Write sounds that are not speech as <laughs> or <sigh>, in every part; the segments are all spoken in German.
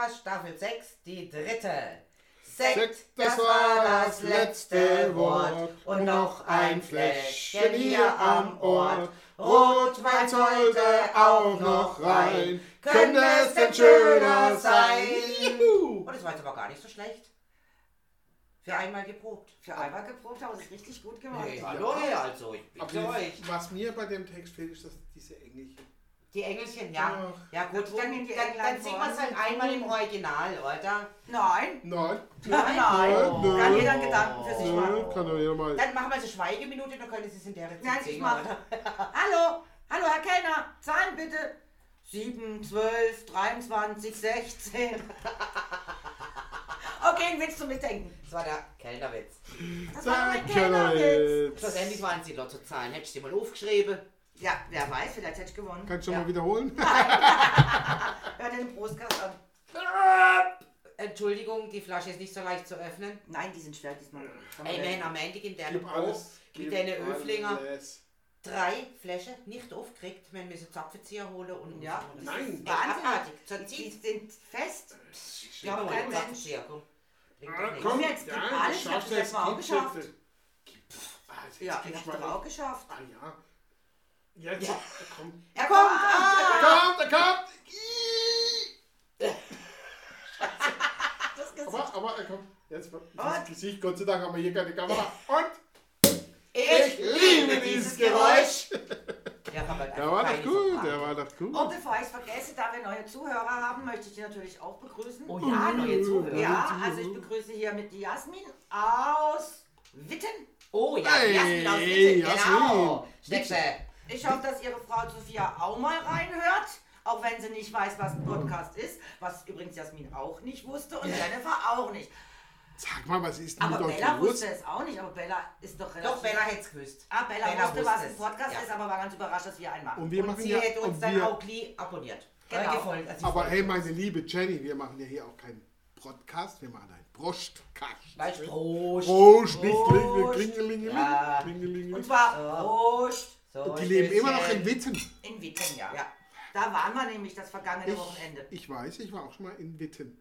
Podcast Staffel 6, die dritte. Sekt, das war das letzte Wort. Und noch ein Fläschchen hier am Ort. Rotwein sollte auch noch rein. Könnte es denn schöner sein? Oh, das war jetzt aber gar nicht so schlecht. Für einmal geprobt. Für einmal geprobt habe ich es richtig gut gemacht. Hey, hallo, also, ich bitte Aber euch. was mir bei dem Text fehlt, ist dass diese englische. Die Engelchen, ja. Ja gut, Da dann, dann, dann singen wir es halt einmal im Original, oder? Nein, Nein, nein, Nö, nö. Kann jeder einen Gedanken für sich machen. kann doch jeder mal. Dann machen wir so Schweigeminute, dann können Sie es in der Zeit Nein, ich singen, mach. oder? <laughs> Hallo, hallo Herr Kellner, Zahlen bitte. 7, 12, 23, 16. Okay, ein Witz zum Mitdenken. Das war der Kellnerwitz. Das war mein Kellnerwitz. Schlussendlich waren es die Lottozahlen. Hättest du die mal aufgeschrieben? Ja, wer weiß, vielleicht hätte ich gewonnen. Kannst du Ja. mal wiederholen? <laughs> Hör dir den Prostkast an. Entschuldigung, die Flasche ist nicht so leicht zu öffnen. Nein, die sind schwer diesmal. Ey, man, am Ende in der Probe alles. mit deinen Öflinger alles. drei Flaschen nicht aufgekriegt. Wir müssen Zapfenzieher holen und Ja. und- Nein. Zur Die sind fest. Ich glaube, kein Mensch. Zapfenzieher, komm. Ah, jetzt, gib ja, alles, du ich hab schaffst das es, mal auch geschafft. jetzt. Pff, ah, jetzt Ja, ich mal- hab's auch geschafft. Ah ja. Jetzt, Ja. komm. Er kommt! Er Ah, kommt, er kommt! das. Aber, aber er kommt. Jetzt das Gesicht, Gott sei Dank haben wir hier keine Kamera. Und Ich liebe dieses Geräusch. Der war doch gut, der war doch gut. Und bevor ich es vergesse, da wir neue Zuhörer haben, möchte ich die natürlich auch begrüßen. Oh ja, neue Zuhörer. Ja, also ich begrüße hier mit die Jasmin aus Witten. Oh ja, Hey, Jasmin aus Witten, genau. Jasmin. Ich hoffe, dass Ihre Frau Sophia auch mal reinhört, auch wenn sie nicht weiß, was ein Podcast ist, was übrigens Jasmin auch nicht wusste und Jennifer auch nicht. Sag mal, was ist denn Aber mit euch Bella los? wusste es auch nicht, aber Bella ist doch relativ... Doch, Bella hätte es gewusst. Ah, Bella, Bella wusste, wusste was ein. Podcast Ja. ist, aber war ganz überrascht, dass wir einen machen. Und wir Und machen sie ja, hätte uns und dann auch gleich abonniert. Genau. Äh, gefolgt. also aber hey, meine liebe Jenny, wir machen ja hier auch keinen Podcast, wir machen einen Prostkast. Weißt du, Prost. Prost, nicht Prost. Klingelingeling. Ja. Klingelingeling. Und zwar Prost So, Und die leben immer noch in Witten. in Witten, ja. Ja. Da waren wir nämlich das vergangene Wochenende. Ich, ich weiß, ich war auch schon mal in Witten.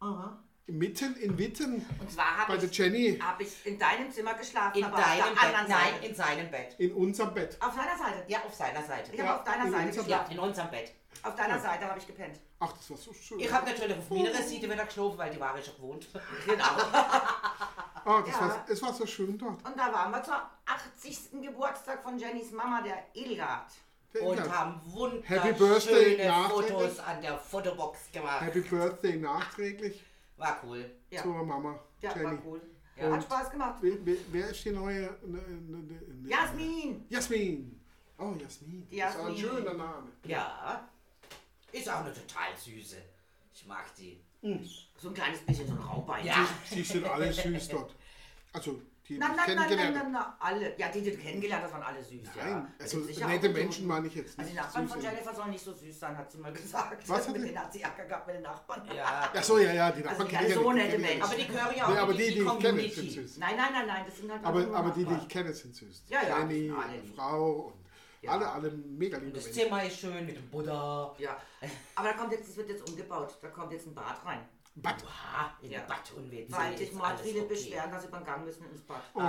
Aha. Mitten in Witten Und zwar bei habe der ich, Jenny hab ich in deinem Zimmer geschlafen, In aber auf deinem der Bett. anderen Nein, Seite. in seinem Bett. in unserem Bett. Auf deiner Seite. Ja, auf seiner Seite. Ich habe Ja, auf deiner in Seite unserem Ja, geschlafen. in unserem Bett. Auf deiner Seite habe ich gepennt. Ach, das war so schön. Ich habe natürlich auf meiner Seite wieder geschlafen, weil die war ich schon gewohnt. <laughs> Genau. Ah, das Ja. war, es war so schön dort. Und da waren wir zum 80. Geburtstag von Jennys Mama, der Edelgard. Der Und haben wunderschöne. Fotos an der Fotobox gemacht. Happy Birthday nachträglich War cool. Ja. zur Mama Ja, Jenny. war cool. Ja. Hat Spaß gemacht. Wer, wer, ist die neue? Ne, ne, ne, ne, Jasmin! Jasmin. Oh, Jasmin. Die Das ist ein Jasmin. schöner Name. Ja. Ist auch eine total süße. Ich mag die. So ein kleines bisschen so ein Raubein. Ja. Die sind alle süß dort. Also, die nein, nein, kennengelernt nein, nein, alle. Ja, die, die du kennengelernt hast, waren alle süß. ja. Nein, Es also nette Menschen meine ich jetzt Also die nicht. Nachbarn von. Jennifer sollen nicht so süß sein, hat sie mal <laughs> gesagt. Was hat mit sie? denen hat sie Ärger gehabt mit den Nachbarn. Ja. Ach so, ja, ja, die Also Nachbarn die kenne ich ja so nicht, die nette ja Menschen. Aber nicht. die gehören ja auch Nee, aber in die, die ich kenne, sind süß. Nein, nein, nein, nein, das sind halt Aber, aber die, die ich kenne, sind süß. Ja, ja, Jenny, die. Frau und Ja. alle, alle mega liebe das Menschen. Zimmer ist schön mit dem Buddha. Ja, aber da kommt jetzt, das wird jetzt umgebaut. Da kommt jetzt ein Bad rein. Bad. Ah, in Ja. Bad und Witz. Weil sich mal viele okay. beschweren, dass sie beim Gang müssen ins Bad. Oh.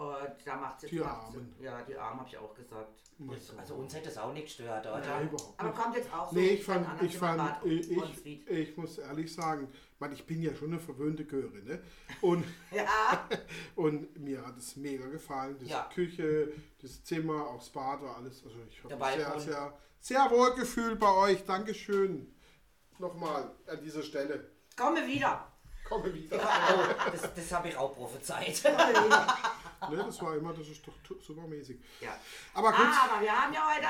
Und da macht sie Die macht sie- Armen. Ja, die Armen habe ich auch gesagt. Das- Also uns hätte es auch nicht gestört, oder? Ja, überhaupt Aber nicht. kommt jetzt auch so Nee, ich fand, ich fand, Bad ich, ich, ich muss ehrlich sagen, man, ich bin ja schon eine verwöhnte Göre, ne? Und, <laughs> Ja, <laughs> und mir hat es mega gefallen. Die Ja. Küche, das Zimmer, auch das Bad war alles. Also ich habe mich sehr, sehr, sehr wohl gefühlt bei euch. Dankeschön. Nochmal an dieser Stelle. komme wieder. Komme wieder. Das, das habe ich auch prophezeit. Ne, das war immer, das ist doch supermäßig. Ja. Aber gut, Aber wir haben ja heute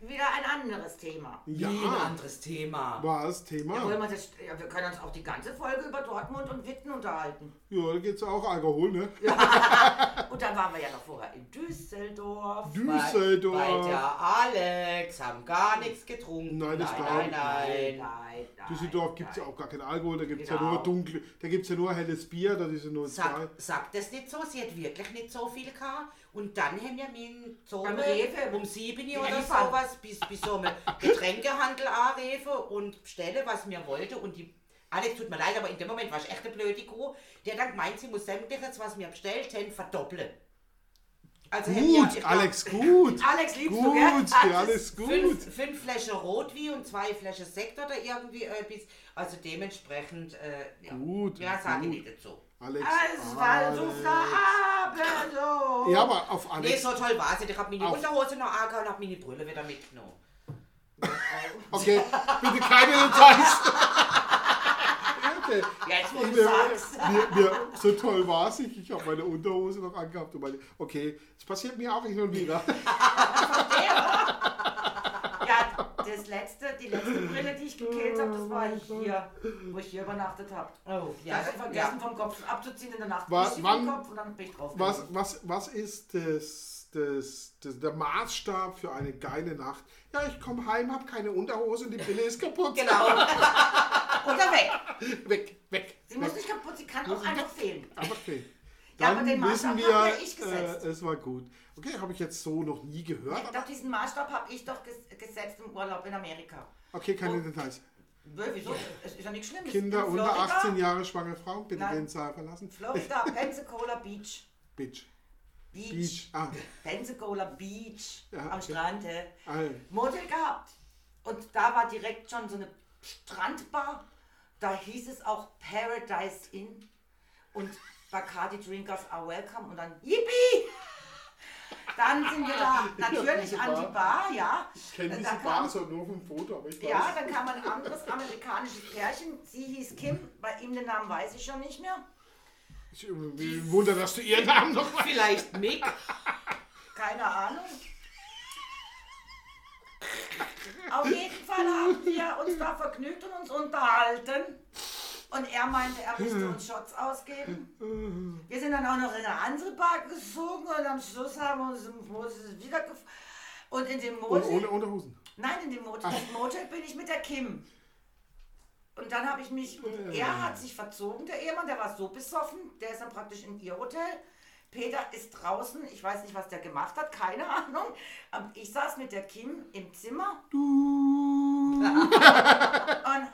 wieder ein anderes Thema. ja, Wie ein anderes Thema. war das Ja, Thema. wollen wir, das, ja, wir können uns auch die ganze Folge über Dortmund und Witten unterhalten. Ja, da geht es auch Alkohol, ne? <laughs> Und dann waren wir ja noch vorher in Düsseldorf. Düsseldorf. Bei, bei der Alex haben gar nichts getrunken. Nein, das nein, glaub ich nein, nein. nein, Düsseldorf gibt es ja nein. auch gar keinen Alkohol, da gibt es ja Genau. nur dunkle, da gibt es ja nur helles Bier, da ist ja nur zwei. Sag, sagt das nicht so, sie hat wirklich nicht so viel gehabt. Und dann haben wir meinen Sohn Beim Rewe. um 7 Uhr oder sowas bis, bis so einem Getränkehandel anrufen und bestellen, was mir wollte. Und die Alex, tut mir leid, aber in dem Moment war ich echt eine blöde Kuh. Der dann gemeint, sie muss sämtliches, was wir bestellt haben, verdoppeln. Also wir- Gut, ich Alex, gut. Alex liebst du, Gut, gell? ja, alles gut. Fünf, fünf Flaschen Rotwein und zwei Flaschen Sekt oder irgendwie etwas. Also dementsprechend, äh, ja. Gut, Ja, sage ich nicht dazu. Alex. Es war so so. Ja, aber auf Nee, Alex. so toll war es nicht. Ich habe meine Unterhose noch angehauen und habe meine Brille wieder mitgenommen. Okay, bitte keine Details. okay. Jetzt, du Mir, mir, mir, so toll war es nicht. Ich habe meine Unterhose noch angehabt. Und meine, okay, das passiert mir auch hin und wieder. <laughs> Ja, das letzte, die letzte Brille, die ich gekillt habe, das war hier, wo ich hier übernachtet habe. Oh, Ja, ja, ich habe vergessen vom Kopf abzuziehen in der Nacht. Wa- Bis ich wann- Kopf und dann bin ich drauf. Was, was, was ist das, das, das, der Maßstab für eine geile Nacht? Ja, ich komme heim, habe keine Unterhose und die Brille ist kaputt. Genau. <laughs> Oder weg. Weg, weg. Sie muss weg. nicht kaputt, sie kann auch einfach fehlen. Aber okay. Ja, Dann aber den wissen Maßstab wir, hab ja ich gesetzt. Äh, es war gut. Okay, habe ich jetzt so noch nie gehört. Ich glaube, diesen Maßstab habe ich doch ges gesetzt im Urlaub in Amerika. okay, keine Oh. Details. Wieso? Es ist ja nichts Schlimmes. Kinder In unter Florida- 18 Jahre schwangere Frauen, bitte Nein. den Saal verlassen. Florida, <laughs> Pensacola Beach. Bitch. Beach. Beach. Ah, Pensacola Beach. Ja, am okay. Strand. äh. ah, Motel gehabt. Und da war direkt schon so eine Strandbar. Da hieß es auch Paradise Inn. Und Bacardi Drinkers are welcome. Und dann Yippie! Dann sind wir da <laughs> natürlich diese an die Bar, ja. ich kenne diese kam- Bar so nur vom Foto, aber ich weiß. Ja, dann kam ein anderes amerikanisches Pärchen. Sie hieß Kim, bei ihm den Namen weiß ich schon nicht mehr. Ich äh, wundere, dass du ihren Namen noch weißt. Vielleicht Mick. Keine Ahnung. Auf jeden Fall haben wir uns da vergnügt und uns unterhalten. Und er meinte, er müsste uns Shots ausgeben. Wir sind dann auch noch in eine andere Bar gezogen und am Schluss haben wir uns im Motel wieder Und in dem Motel, ohne Unterhosen. nein, in dem Motel, Motel bin ich mit der Kim. Und dann habe ich mich, und er hat sich verzogen, der Ehemann, der war so besoffen, der ist dann praktisch in ihr Hotel. Peter ist draußen, ich weiß nicht, was der gemacht hat, keine Ahnung. Aber ich saß mit der Kim im Zimmer <laughs> und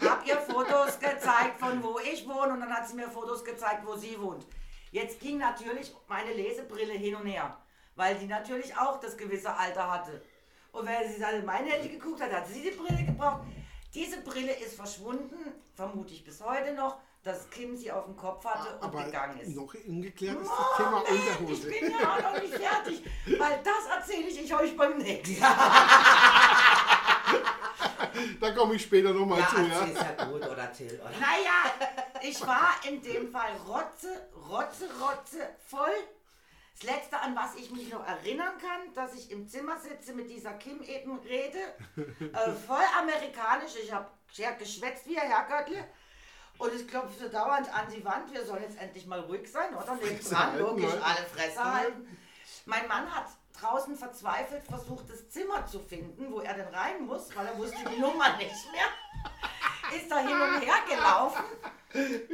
habe ihr Fotos gezeigt, von wo ich wohne. Und dann hat sie mir Fotos gezeigt, wo sie wohnt. Jetzt ging natürlich meine Lesebrille hin und her, weil die natürlich auch das gewisse Alter hatte. Und wenn sie dann in mein Handy geguckt hat, hat sie die Brille gebraucht. Diese Brille ist verschwunden, vermute ich bis heute noch, dass Kim sie auf dem Kopf hatte und Aber gegangen ist. noch ungeklärt ist Oh, das Thema nee, Unterhose. Ich bin ja auch noch nicht fertig, weil das erzähle ich euch beim nächsten Mal. <laughs> Da komme ich später nochmal Ja, zu. Ja. ist ja gut, oder Till, oder? Naja, ich war in dem Fall rotze, rotze, rotze voll. Das Letzte, an was ich mich noch erinnern kann, dass ich im Zimmer sitze, mit dieser Kim eben rede. Äh, voll amerikanisch. Ich habe geschwätzt wie ein Herrgöttle. Und ich klopfte dauernd an die Wand. Wir sollen jetzt endlich mal ruhig sein, oder? Neben dran, logisch, alle Fresse halten. Mein Mann hat draußen verzweifelt versucht, das Zimmer zu finden, wo er denn rein muss, weil er wusste die Nummer nicht mehr. Ist da hin und her gelaufen.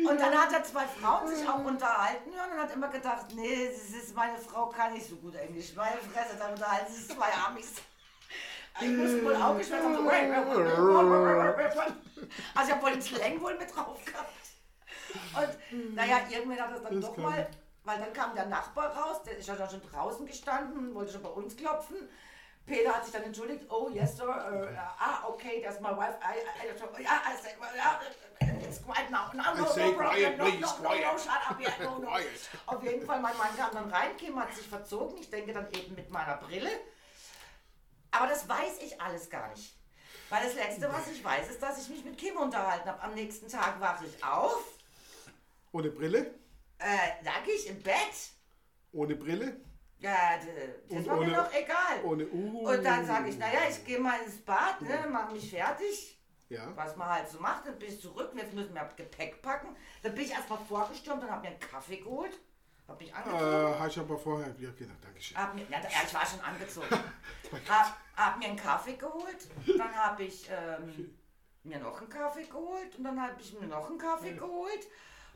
Und dann hat er zwei Frauen sich auch unterhalten hören und hat immer gedacht, nee, das ist meine Frau kann nicht so gut Englisch. Meine Fresse, da unterhalten sich zwei Amis. Ich muss wohl auch geschwätzt haben. So, also ich habe wohl den Slang wohl mit drauf gehabt. Und naja, irgendwann hat das dann Das doch mal, weil dann kam der Nachbar raus, der ist ja schon draußen gestanden, wollte schon bei uns klopfen. Peter hat sich dann entschuldigt, oh yes sir, uh, ah okay, that's my wife, I, I, I, yeah, I said, well, yeah, it's quiet now, no, no, no, quiet, no, no, no, no, shut up, yeah, no, no. Auf jeden Fall, mein Mann kam dann rein, Kim hat sich verzogen, ich denke dann eben mit meiner Brille. Aber das weiß ich alles gar nicht. Weil das Letzte, was ich weiß, ist, dass ich mich mit Kim unterhalten habe. Am nächsten Tag wache ich auf, Ohne Brille? äh, lag ich im Bett. Ohne Brille? Ja, das Und war mir ohne- doch egal. Ohne Uh. Und dann sage ich, naja, ich gehe mal ins Bad, ne, mach mich fertig. Ja. Was man halt so macht, dann bin ich zurück, jetzt müssen wir Gepäck packen. Dann bin ich erstmal vorgestürmt und habe mir einen Kaffee geholt. Hab mich angezogen. Äh, habe ich aber vorher. Ja, genau, Dankeschön. Hab mir, ja, ja, ich war schon angezogen. <laughs> hab, hab mir einen Kaffee geholt, dann habe ich ähm, mir noch einen Kaffee geholt und dann habe ich mir noch einen Kaffee geholt.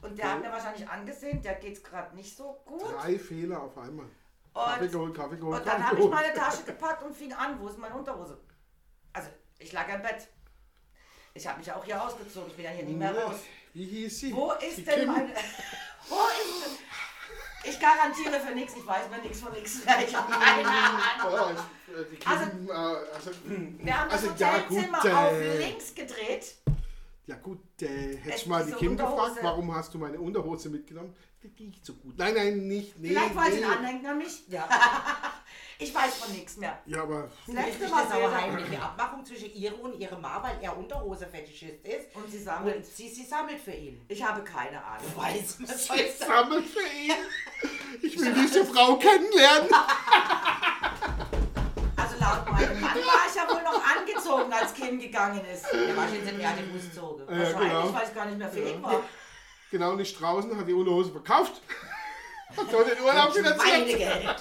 Und der hat mir wahrscheinlich angesehen, der geht's gerade nicht so gut. Drei Fehler auf einmal. Kaffee geholt, Kaffee geholt, Und dann habe ich meine Tasche <laughs> gepackt und fing an, wo ist meine Unterhose? Also, ich lag im Bett. Ich habe mich auch hier ausgezogen, ich bin ja hier nicht mehr raus. Wie hieß sie? Wo ist Die denn Kim? meine... <laughs> Wo ist denn... Ich garantiere für nichts, ich weiß mir nichts von nichts mehr. Ich habe keine Ahnung. Oh, äh, Also- äh, also, Wir haben das also ja gut, Hotelzimmer auf äh, links gedreht. ja gut, äh, hätte ich mal die Kim Unterhose. gefragt, warum hast du meine Unterhose mitgenommen? Die riecht so gut. Nein, nein, nicht, nee, Vielleicht war nee. ein Anhänger an mich. Ja. <laughs> Ich weiß von nichts mehr. Ja, aber Das letzte Mal aber Bilder. heimliche Abmachung zwischen ihr und ihrem Mann, weil er Unterhose-Fetischist ist. Und sie Und sammelt. sie, sie sammelt für ihn. Ich habe keine Ahnung. Weiß, was ich ich sagen? sammle für ihn. Ich will diese Frau kennenlernen. Also laut meinem Mann war ich ja wohl noch angezogen, als Kim gegangen ist. Der war schon in der Buszoge. Ja, Wahrscheinlich, genau. weil ich gar nicht mehr fähig war. Genau, nicht draußen, hat die Unterhose verkauft. <laughs> Hat so den Urlaub finanziert. Schweinegeld.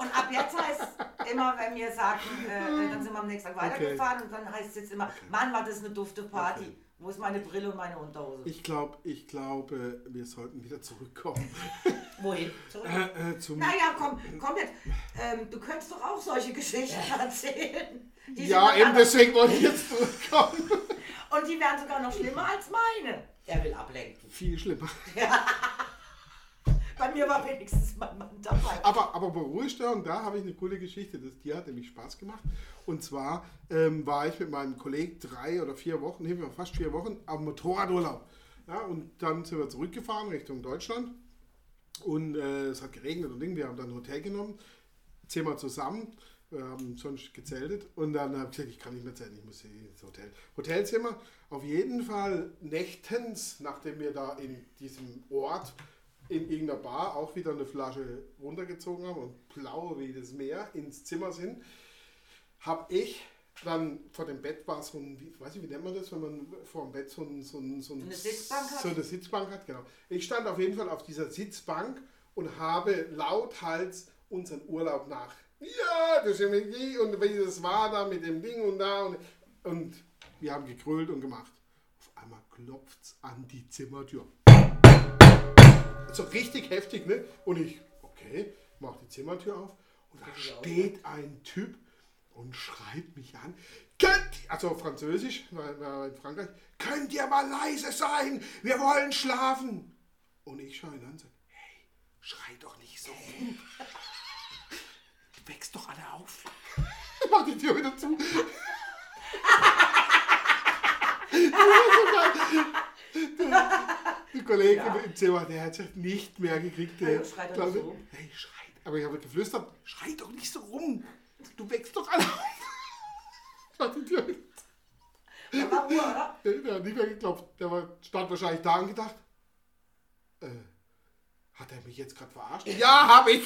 Und ab jetzt heißt es immer, wenn wir sagen, äh, dann sind wir am nächsten Tag Okay. weitergefahren und dann heißt es jetzt immer, Mann, war das eine dufte Party. Wo ist meine Brille und meine Unterhose? Ich glaube, ich glaube, wir sollten wieder zurückkommen <laughs> Wohin? Zurück. äh, äh, zum. Naja, komm, komm jetzt. Ähm, du könntest doch auch solche Geschichten erzählen. Ja, eben deswegen wollte ich jetzt zurückkommen. und die wären sogar noch schlimmer als meine. Er will ablenken. Viel schlimmer. Bei mir war wenigstens mein Mann dabei. Aber, aber bei Ruhestörung, da habe ich eine coole Geschichte. Das, die hat nämlich Spaß gemacht. Und zwar ähm, war ich mit meinem Kollegen drei oder vier Wochen, nee, fast vier Wochen, am Motorradurlaub. Ja, und dann sind wir zurückgefahren Richtung Deutschland. Und äh, es hat geregnet und Ding. Wir haben dann ein Hotel genommen, zehnmal zusammen. Wir haben sonst gezeltet. Und dann habe ich gesagt, ich kann nicht mehr zelten, ich muss ins Hotel. Hotelzimmer. Auf jeden Fall nächtens, nachdem wir da in diesem Ort in irgendeiner Bar auch wieder eine Flasche runtergezogen haben und blau wie das Meer ins Zimmer sind, habe ich dann vor dem Bett war so ein, wie, weiß ich, wie nennt man das, wenn man vor dem Bett so, ein, so, ein, so, ein, eine Sitzbank hat? So eine Sitzbank hat, genau. Ich stand auf jeden Fall auf dieser Sitzbank und habe lauthals unseren Urlaub nach. Ja, das ist die und wie das war da mit dem Ding und da und, und wir haben gegrölt und gemacht. Auf einmal klopft's an die Zimmertür. So richtig heftig, ne? Und ich, okay, mach die Zimmertür auf und da steht ein Typ und schreit mich an. Könnt, also auf Französisch, in Frankreich, könnt ihr mal leise sein? Wir wollen schlafen. Und ich schaue ihn an und sage, hey, schrei doch nicht so rum. Du wächst doch alle auf. Ich <laughs> mach die Tür wieder zu. <laughs> Der Kollege Ja. im Zimmer, der hat sich nicht mehr gekriegt. Der, Ja, schrei doch glaub so. Hey, schrei. Aber ich habe geflüstert, schrei doch nicht so rum. Du wächst doch alle auf. Die Da war Ruhe, oder? der, der hat nicht mehr geklopft. Der war, stand wahrscheinlich da und gedacht, äh, hat er mich jetzt gerade verarscht? Ja, habe ich.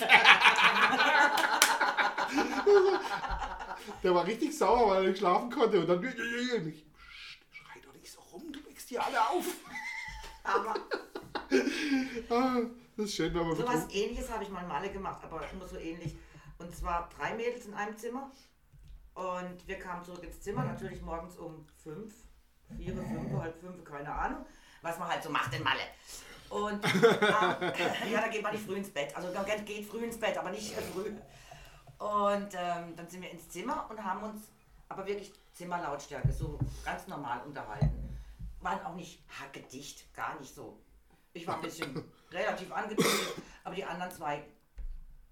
der war richtig sauer, weil er nicht schlafen konnte. Und dann, und ich, "Psst, schrei doch nicht so rum, du wächst hier alle auf. Aber <laughs> Ah, das ist schön, wenn man sowas betrunken ähnliches habe ich mal in Malle gemacht, aber immer so ähnlich. Und zwar drei Mädels in einem Zimmer. Und wir kamen zurück ins Zimmer, natürlich morgens um fünf, vier, fünf, halb fünf, keine Ahnung, was man halt so macht in Malle. Und <laughs> ähm, ja, da geht man nicht früh ins Bett. Also man geht früh ins Bett, aber nicht äh, früh. Und ähm, dann sind wir ins Zimmer und haben uns aber wirklich Zimmerlautstärke, so ganz normal unterhalten. Waren auch nicht hackedicht, gar nicht so. Ich war ein bisschen <laughs> relativ angezogen, aber die anderen zwei,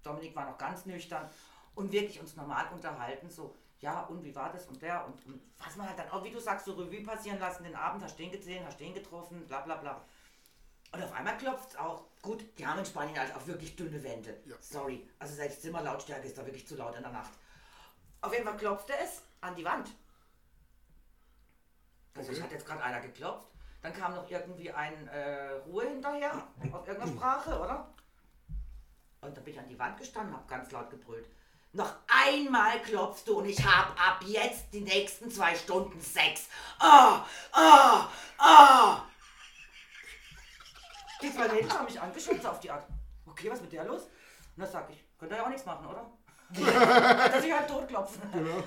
Dominik war noch ganz nüchtern und wirklich uns normal unterhalten, so, ja, und wie war das und der und, und was man halt dann auch, wie du sagst, so Revue passieren lassen, den Abend, hast den gesehen, hast den getroffen, bla bla bla. Und auf einmal klopft es auch. Gut, die haben in Spanien halt auch wirklich dünne Wände. Ja. Sorry. Also selbst Zimmerlautstärke ist da wirklich zu laut in der Nacht. Auf jeden Fall klopfte es an die Wand. Also Okay. hat jetzt gerade einer geklopft. Dann kam noch irgendwie ein äh, Ruhe hinterher, auf irgendeiner <laughs> Sprache, oder? Und dann bin ich an die Wand gestanden und habe ganz laut gebrüllt. Noch einmal klopfst du und ich hab ab jetzt die nächsten zwei Stunden Sex. Oh, oh, oh. Die zwei Mädels haben mich angeschaut, so auf die Art. Okay, was ist mit der los? Und dann sag ich, könnt ihr ja auch nichts machen, oder? <laughs> Dass ich halt totklopfen. Genau.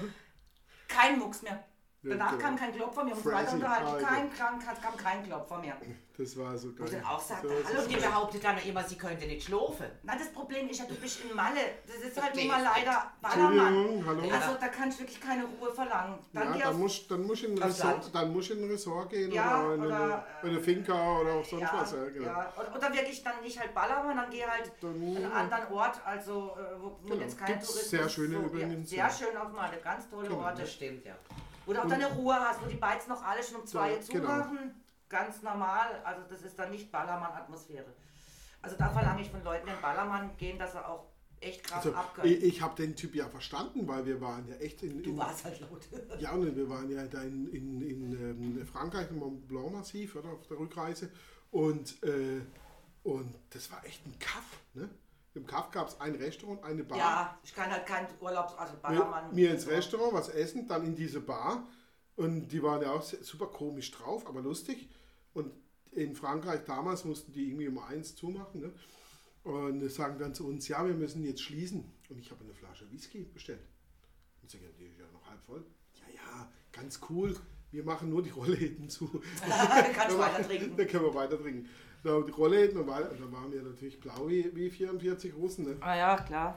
Kein Mucks mehr. Danach kam kein Klopfer mehr, um uns Crazy. weiter unterhalten. Kein, kam, kam kein Klopfer mehr. Das war so Und geil. dann auch sagt, so, hallo, Und die behauptet dann immer, sie könnte nicht schlafen. Na, das Problem ist ja, du bist in Malle. Das ist halt nun mal leider Ballermann. Hallo. Also da kannst du wirklich keine Ruhe verlangen. Dann ja, dann musst dann musst du in ein Resort, Land. dann musst du in ein Resort gehen Ja, oder in oder, eine, äh, in eine Finca oder auch sonst ja, was. Ja, genau. ja. Oder, oder wirklich dann nicht halt Ballermann, dann geh halt Dann- an einen anderen Ort, also äh, wo, wo Genau. jetzt kein Gibt's Tourismus sehr schöne so, übrigens, sehr schön auf Malle, ganz tolle Genau. Orte. Das stimmt, ja. Wo du auch deine Ruhe hast, wo die Beiz noch alle schon um zwei Ja, genau. zumachen. Ganz normal, also das ist dann nicht Ballermann-Atmosphäre. Also da verlange ich von Leuten, die in Ballermann gehen, dass sie auch echt krass Also, abkönnen. ich, ich habe den Typ ja verstanden, weil wir waren ja echt in, Du in warst halt laut. <laughs> ja und wir waren ja da in, in, in ähm, Frankreich im Mont Blanc Massiv oder auf der Rückreise und äh, und das war echt ein Kaff. Ne? Im Kaff gab es ein Restaurant, eine Bar. ja, ich kann halt kein Urlaubs-, also Ballermann. mir ins Restaurant was essen, dann in diese Bar. Und die waren ja auch super komisch drauf, aber lustig. Und in Frankreich damals mussten die irgendwie um eins zumachen. Ne? Und sagen dann zu uns, ja, wir müssen jetzt schließen. Und ich habe eine Flasche Whisky bestellt. Und sie sagen, die ist ja noch halb voll. Ja, ja, ganz cool. Wir machen nur die Rollläden zu. <laughs> Kannst weiter trinken. Da können wir weiter trinken. Da die und weiter. Und da waren wir natürlich blau wie, wie 44 Russen. Ne? Ah ja, klar.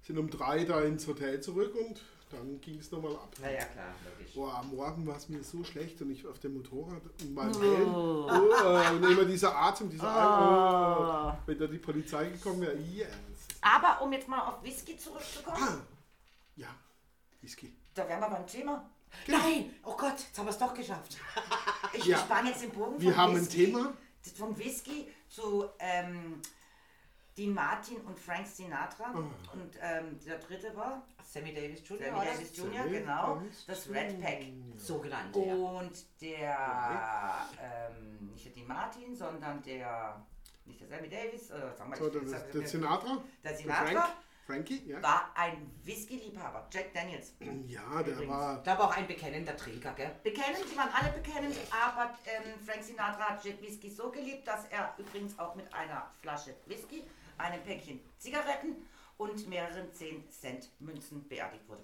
Sind um drei da ins Hotel zurück und dann ging es nochmal ab. Naja, klar, wirklich. Boah, am Morgen war es mir so schlecht und ich auf dem Motorrad in meinem Helm. Oh, und immer dieser Atem, dieser oh. Wenn da die Polizei gekommen wäre, yes. Aber um jetzt mal auf Whisky zurückzukommen, Ah, ja, Whisky. da wären wir beim Thema. Nein! Oh Gott, jetzt haben wir es doch geschafft. Ich Ja. spann jetzt den Bogen Wir vom haben ein Whisky, Thema. Vom Whisky zu ähm, Dean Martin und Frank Sinatra. Und ähm, der dritte war Sammy Davis Jr. Sammy oder? Davis Jr., Sammy genau. Das Red Pack. So genannt, ja. Und der, ähm, nicht der Dean Martin, sondern der, nicht der Sammy Davis, äh, sagen wir, So, ich- der, der, der Sinatra. der Sinatra Frank, Frankie, ja. war ein Whisky-Liebhaber, Jack Daniels. <clears throat> Ja, der Übrigens. war. Ich glaube auch ein bekennender Trinker, gell? Bekennend, die waren alle bekennend, aber ähm, Frank Sinatra hat Jack Whisky so geliebt, dass er übrigens auch mit einer Flasche Whisky, einem Päckchen Zigaretten und mehreren 10-Cent-Münzen beerdigt wurde.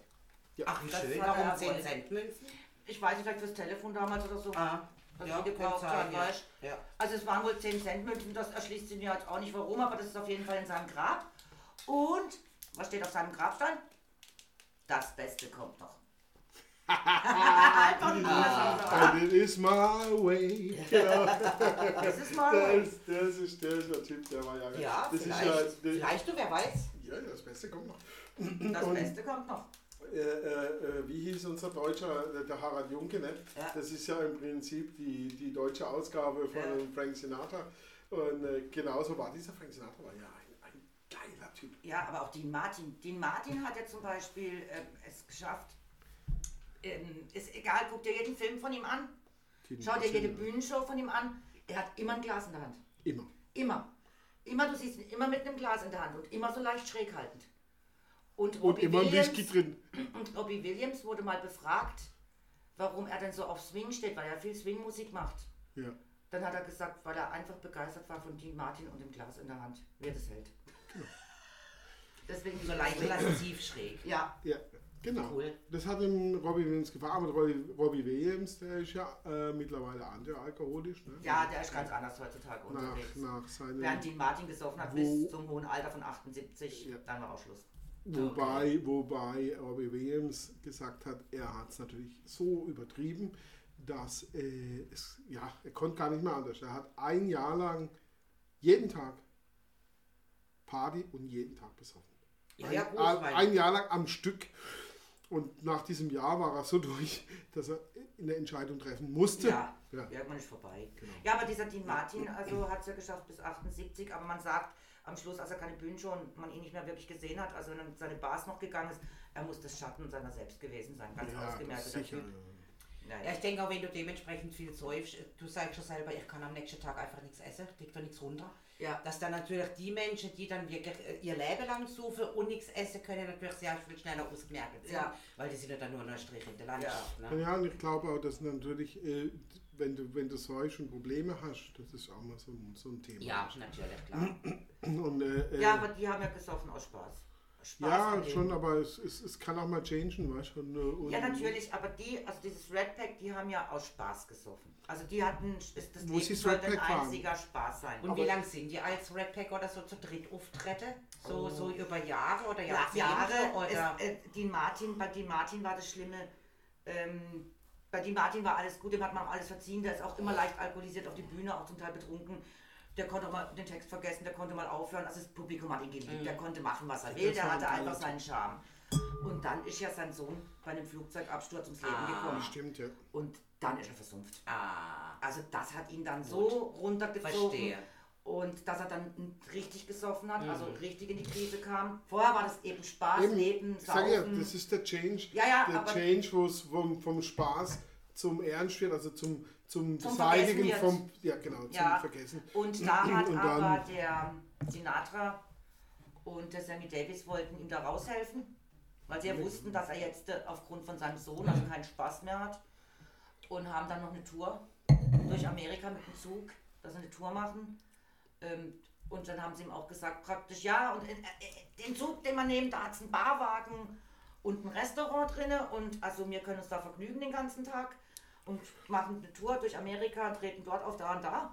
Ach, wie Das schön. war Warum der 10 Erfolg. Cent Münzen? Ich weiß nicht, vielleicht fürs Telefon damals oder so. Ah, Was ja, die gebraucht haben, ja. weißt ja. Also es waren wohl 10 Cent Münzen, das erschließt sich mir jetzt auch nicht warum, aber das ist auf jeden Fall in seinem Grab. Und, was steht auf seinem Grabstein? Das Beste kommt noch. Einfach so. And it is my way. Genau. <laughs> Das ist mal Das, das, ist, das ist der Typ, der war ja. Ja, das vielleicht. ja. Vielleicht, du, wer weiß. ja, das Beste kommt noch. Das Und- Beste kommt noch. Äh, äh, äh, wie hieß unser Deutscher, der Harald Junke, ne? Ja. Das ist ja im Prinzip die, die deutsche Ausgabe von Ja. Frank Sinatra. Und äh, genauso war dieser Frank Sinatra, war ja ein, ein geiler Typ. Ja, aber auch Dean Martin. Dean Martin hat ja zum Beispiel ähm, es geschafft. Ähm, ist egal, guck dir jeden Film von ihm an. Schau dir jede Bühnenshow von ihm an. Er hat immer ein Glas in der Hand. Immer. Immer. Immer, du siehst ihn immer mit einem Glas in der Hand und immer so leicht schräg haltend. Und Und Robbie, immer ein Williams, Whisky drin. <clears throat> und Robbie Williams wurde mal befragt, warum er denn so auf Swing steht, weil er viel Swingmusik macht. Ja. Dann hat er gesagt, weil er einfach begeistert war von Dean Martin und dem Glas in der Hand, wer das hält. Deswegen So leicht lasziv schräg. Ja, ja, genau. Cool. Das hat ihm Robbie Williams gefallen, aber Robbie, Robbie Williams, der ist ja äh, mittlerweile antialkoholisch. Ne? ja, der ist ganz anders heutzutage Nach, unterwegs. nach seinem. Während Dean Martin gesoffen hat Wo- bis zum hohen Alter von 78, Ja. dann war auch Schluss. Wobei, wobei Robbie Williams gesagt hat, er hat es natürlich so übertrieben, dass äh, es, ja, er konnte gar nicht mehr anders. Er hat ein Jahr lang jeden Tag Party und jeden Tag besoffen. Ja, ein, ja, gut, ein, Jahr lang am Stück. Und nach diesem Jahr war er so <laughs> durch, dass er eine Entscheidung treffen musste. Ja, Ja. irgendwann ist vorbei. Genau. Ja, aber dieser Dean Martin also hat es ja geschafft bis 78, aber man sagt am Schluss, als er keine Bühnenshow und man ihn nicht mehr wirklich gesehen hat, also wenn er in seine Bars noch gegangen ist, er muss das Schatten seiner selbst gewesen sein. Ganz Ja, ausgemerkter Typ. Ja, ich denke auch, wenn du dementsprechend viel säufst, du sagst schon selber, ich kann am nächsten Tag einfach nichts essen, liegt da nichts runter. Ja. Dass dann natürlich die Menschen, die dann wirklich äh, ihr Leben lang suchen und nichts essen können, natürlich sehr viel schneller ausgemerkt sind, Ja. weil die sind ja dann nur noch ein Strich in der Landschaft. Ne? Ja, und ich glaube auch, dass natürlich, äh, wenn du, wenn du solche Probleme hast, das ist auch mal so ein, so ein Thema. Ja, natürlich, klar. Und, äh, äh, ja, aber die haben ja gesoffen aus Spaß. Spaß Ja, schon, aber es, es, es kann auch mal changen, weißt du? Äh, Ja, natürlich, aber die, also dieses Red Pack, die haben ja aus Spaß gesoffen. Also die hatten, ist das Wo Leben sollte Red ein waren. einziger Spaß sein. Und Aber wie lange sind die als Red Pack oder so zu dritt auftreten? So, so über Jahre oder Ja, Jahrzehnte? Jahre. oder? Es, äh, Dean Martin, bei Dean Martin war das Schlimme. Ähm, bei Dean Martin war alles gut, dem hat man auch alles verziehen. Der ist auch immer leicht alkoholisiert auf die Bühne, auch zum Teil betrunken. Der konnte auch mal den Text vergessen, der konnte mal aufhören. Also das Publikum hat ihn geliebt. Der konnte machen, was er will. Der hatte ein einfach seinen Charme. Und dann ist ja sein Sohn bei einem Flugzeugabsturz ums Leben Ah. gekommen. Stimmt, ja. Und dann ist er versumpft. ah, Also das hat ihn dann so runtergezogen. verstehe. Und dass er dann richtig gesoffen hat, also Mhm. richtig in die Krise kam. Vorher war das eben Spaß, Eben, Leben, ich sag ja, Saufen. das ist der Change. Ja, ja, der aber- Change, wo es vom, vom Spaß zum Ernst wird, also zum, zum, Zum Beseitigen vom, ja genau, zum Ja. Vergessen. Und <clears throat> da hat Und aber der Sinatra und der Sammy Davis wollten ihm da raushelfen, weil sie ja wussten, dass er jetzt äh, aufgrund von seinem Sohn also keinen Spaß mehr hat. Und haben dann noch eine Tour durch Amerika mit dem Zug, dass sie eine Tour machen. Ähm, und dann haben sie ihm auch gesagt, praktisch, ja, und äh, äh, den Zug, den wir nehmen, da hat es einen Barwagen und ein Restaurant drin. Und also wir können uns da vergnügen den ganzen Tag und machen eine Tour durch Amerika, treten dort auf da und da.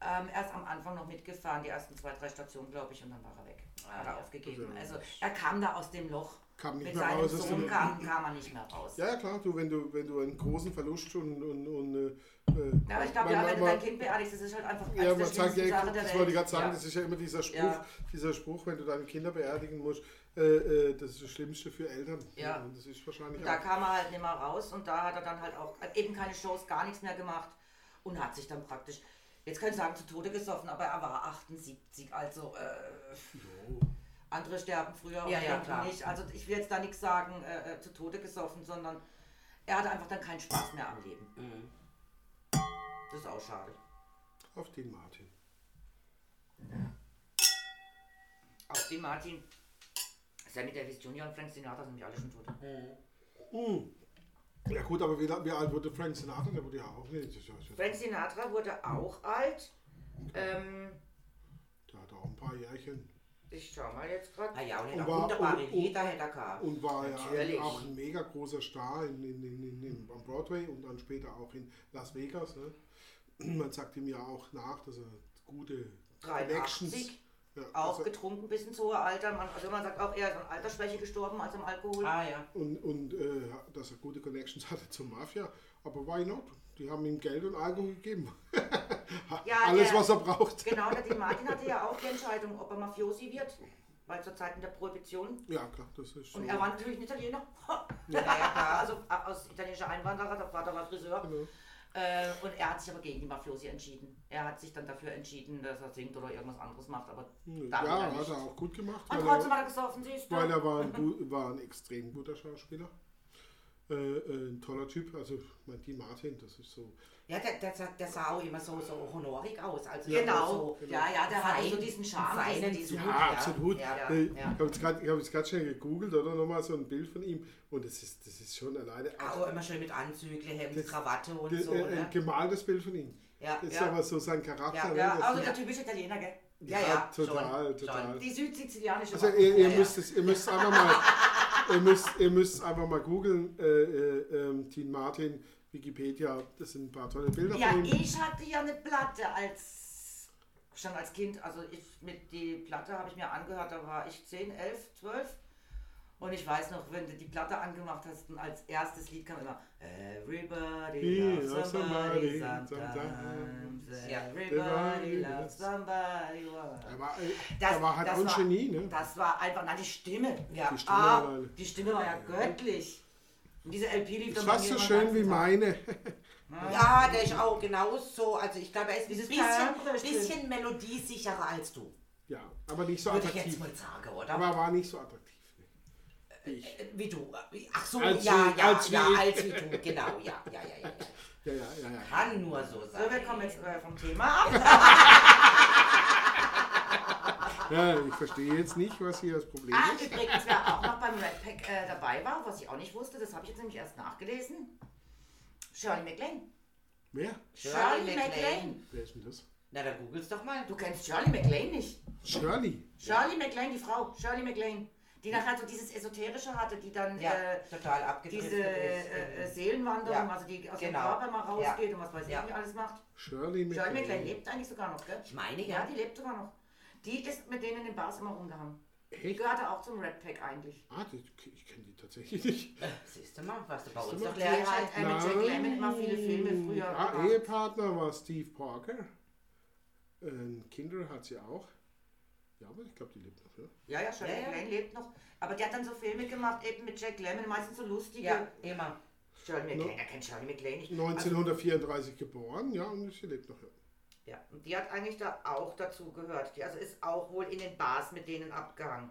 Ähm, er ist am Anfang noch mitgefahren, die ersten zwei, drei Stationen, glaube ich, und dann war er weg. Hat er ja. aufgegeben. Also, Also er kam da aus dem Loch. Kam nicht Mit mehr seinem raus aus Sohn dem- kam, kam er nicht mehr raus. Ja, ja, klar, du, wenn du, wenn du einen großen Verlust und, und, und äh, Ja, aber ich glaube, ja, wenn du dein Kind beerdigst, das ist halt einfach Ja, man sagt ja, Sachen der das wollte ich gerade sagen, ja. das ist ja immer dieser Spruch, Ja. dieser Spruch, wenn du deine Kinder beerdigen musst, äh, äh, das ist das Schlimmste für Eltern. Ja. Und das ist wahrscheinlich Und da auch. kam er halt nicht mehr raus und da hat er dann halt auch hat eben keine Shows, gar nichts mehr gemacht und hat sich dann praktisch, jetzt können ich sagen, zu Tode gesoffen, aber er war 78, also äh, andere sterben früher und Ja, ja, andere klar. nicht. Also ich will jetzt da nichts sagen, äh, äh, zu Tode gesoffen, sondern er hatte einfach dann keinen Spaß mehr am Leben. Mhm. Das ist auch schade. Auf den Martin. Auch die Martin, Sammy Davis Jr. und Frank Sinatra sind nämlich alle schon tot. Mm. Ja gut, aber wie, wie alt wurde Frank Sinatra? Der wurde ja auch nicht. Das ist ja- Frank Sinatra wurde auch alt. Ähm, Der hat auch ein paar Jährchen. ich schau mal jetzt gerade. Ah ja, und Und auch war- wunderbare und- und- Lieder hätte er gehabt. Und war Natürlich. ja auch ein mega großer Star in, in, in, in, in, am Broadway und dann später auch in Las Vegas. Ne? <clears throat> Man sagt ihm ja auch nach, dass er gute 83, ja, auch er- getrunken bis ins hohe Alter. Man, also man sagt auch, er ist an Altersschwäche gestorben als am Alkohol. Ah ja. und, und äh, dass er gute Connections hatte zur Mafia. Aber why not? Die haben ihm Geld und Alkohol gegeben. <laughs> Ja, Alles, der- was er braucht. Genau, der Dean Martin hatte ja auch die Entscheidung, ob er Mafiosi wird, weil zur Zeiten der Prohibition. Ja, klar, das ist so. Und er war natürlich ein Italiener. Ja, ja, <laughs> also äh, aus italienischer Einwanderer, der Vater war Friseur. Genau. Äh, und er hat sich aber gegen die Mafiosi entschieden. Er hat sich dann dafür entschieden, dass er singt oder irgendwas anderes macht, aber Ja, damit hat er er auch gut gemacht. Und trotzdem er, hat er gesoffen, siehst du. weil er war ein, <laughs> war ein extrem guter Schauspieler. Äh, äh, ein toller Typ. Also, mein Dean Martin, das ist so. Ja, der, der, sah- der sah auch immer so, so honorig aus. Also Genau. So, Ja, ja, der hatte fein, so diesen Charme, feinen diesen- Zug, Ja, absolut. Ja, ja, ja. Ich habe jetzt gerade ich hab schnell gegoogelt oder nochmal so ein Bild von ihm und das ist, das ist schon alleine. Auch immer schön mit Anzügle, Hemd, Das- Krawatte und Ge- so. äh, Ne? ein gemaltes Bild von ihm. Ja, Das ist ja. aber so sein Charakter. Ja, ne? Ja, das also der typische Italiener, gell? Ja, ja, total, schon, total. schon. Die südsizilianische Also ihr, ihr, Ja, ja. müsst es, ihr müsst einfach mal, ihr müsst, ihr müsst einfach mal googeln, äh, äh, ähm, Dean Martin, Wikipedia, das sind ein paar tolle Bilder Ja, von ihm. ich hatte ja eine Platte als schon als Kind, also ich mit die Platte habe ich mir angehört, da war ich 10, 11, 12 und ich weiß noch, wenn du die Platte angemacht hast und als erstes Lied kam immer Everybody loves somebody somebody sometimes Ja. Everybody loves somebody Er war, Das- er war halt das auch ein war- Genie, ne? Das war einfach, na die Stimme. Ja. Die Stimme ah, alleine. die Stimme war ja göttlich. Und diese LP lief dann fast so schön wie Tag. meine. Ja, der ist auch genauso. Also ich glaube, er ist ein Dieses bisschen, bisschen melodiesicherer als du. Ja, aber nicht so Würde ich jetzt attraktiv. mal sagen, oder? Aber er war nicht so attraktiv. Ne? Ich. Äh, Wie du. Ach so, Als ja, wie- ja, als wie ja, ich. als wie du, genau, ja, ja, ja, ja. ja. <laughs> Ja, ja, ja, ja. Kann nur so sein. So, wir kommen jetzt äh, vom Thema ab. <laughs> ja, ich verstehe jetzt nicht, was hier das Problem Ah, ist. übrigens, wer auch noch beim Red Pack äh, dabei war, was ich auch nicht wusste, das habe ich jetzt nämlich erst nachgelesen. Shirley MacLaine. Wer? Shirley Shirley MacLaine. Wer ist denn das? Na, dann googelst doch mal. Du kennst Shirley MacLaine nicht. Shirley. Shirley MacLaine, die Frau, Shirley MacLaine. Die nachher so dieses Esoterische hatte, die dann Ja, äh, total abgedriftet diese ist. äh, äh, Seelenwanderung, Ja, also die aus genau. dem Körper mal rausgeht Ja. und was weiß ich, Ja. wie alles macht. Shirley Shirley MacLaine MacLaine. lebt eigentlich sogar noch, gell? Ich meine, Ja, ja. die lebt sogar noch. Die ist mit denen in den Bars immer rumgehangen. Die Echt? gehörte auch zum Red Pack eigentlich. Ah, die, ich kenne die tatsächlich nicht. Siehst du mal, was du bei Siehst uns du noch mal? Die lernen hat äh, mit Jack Lemmon immer viele Filme früher Ah, gemacht. Ehepartner war Steve Parker. Ähm, Kinder hat sie auch. Ja, aber ich glaube, die lebt noch, ja. Ja, ja, Shirley Ja, ja. Lebt noch. Aber die hat dann so Filme gemacht, eben mit Jack Lemmon, meistens so lustige. Ja, immer. Shirley MacLaine, er kennt Shirley MacLaine nicht. 1934 geboren, ja, und sie lebt noch, ja. Ja, und die hat eigentlich da auch dazu gehört. Die also ist auch wohl in den Bars mit denen abgehangen.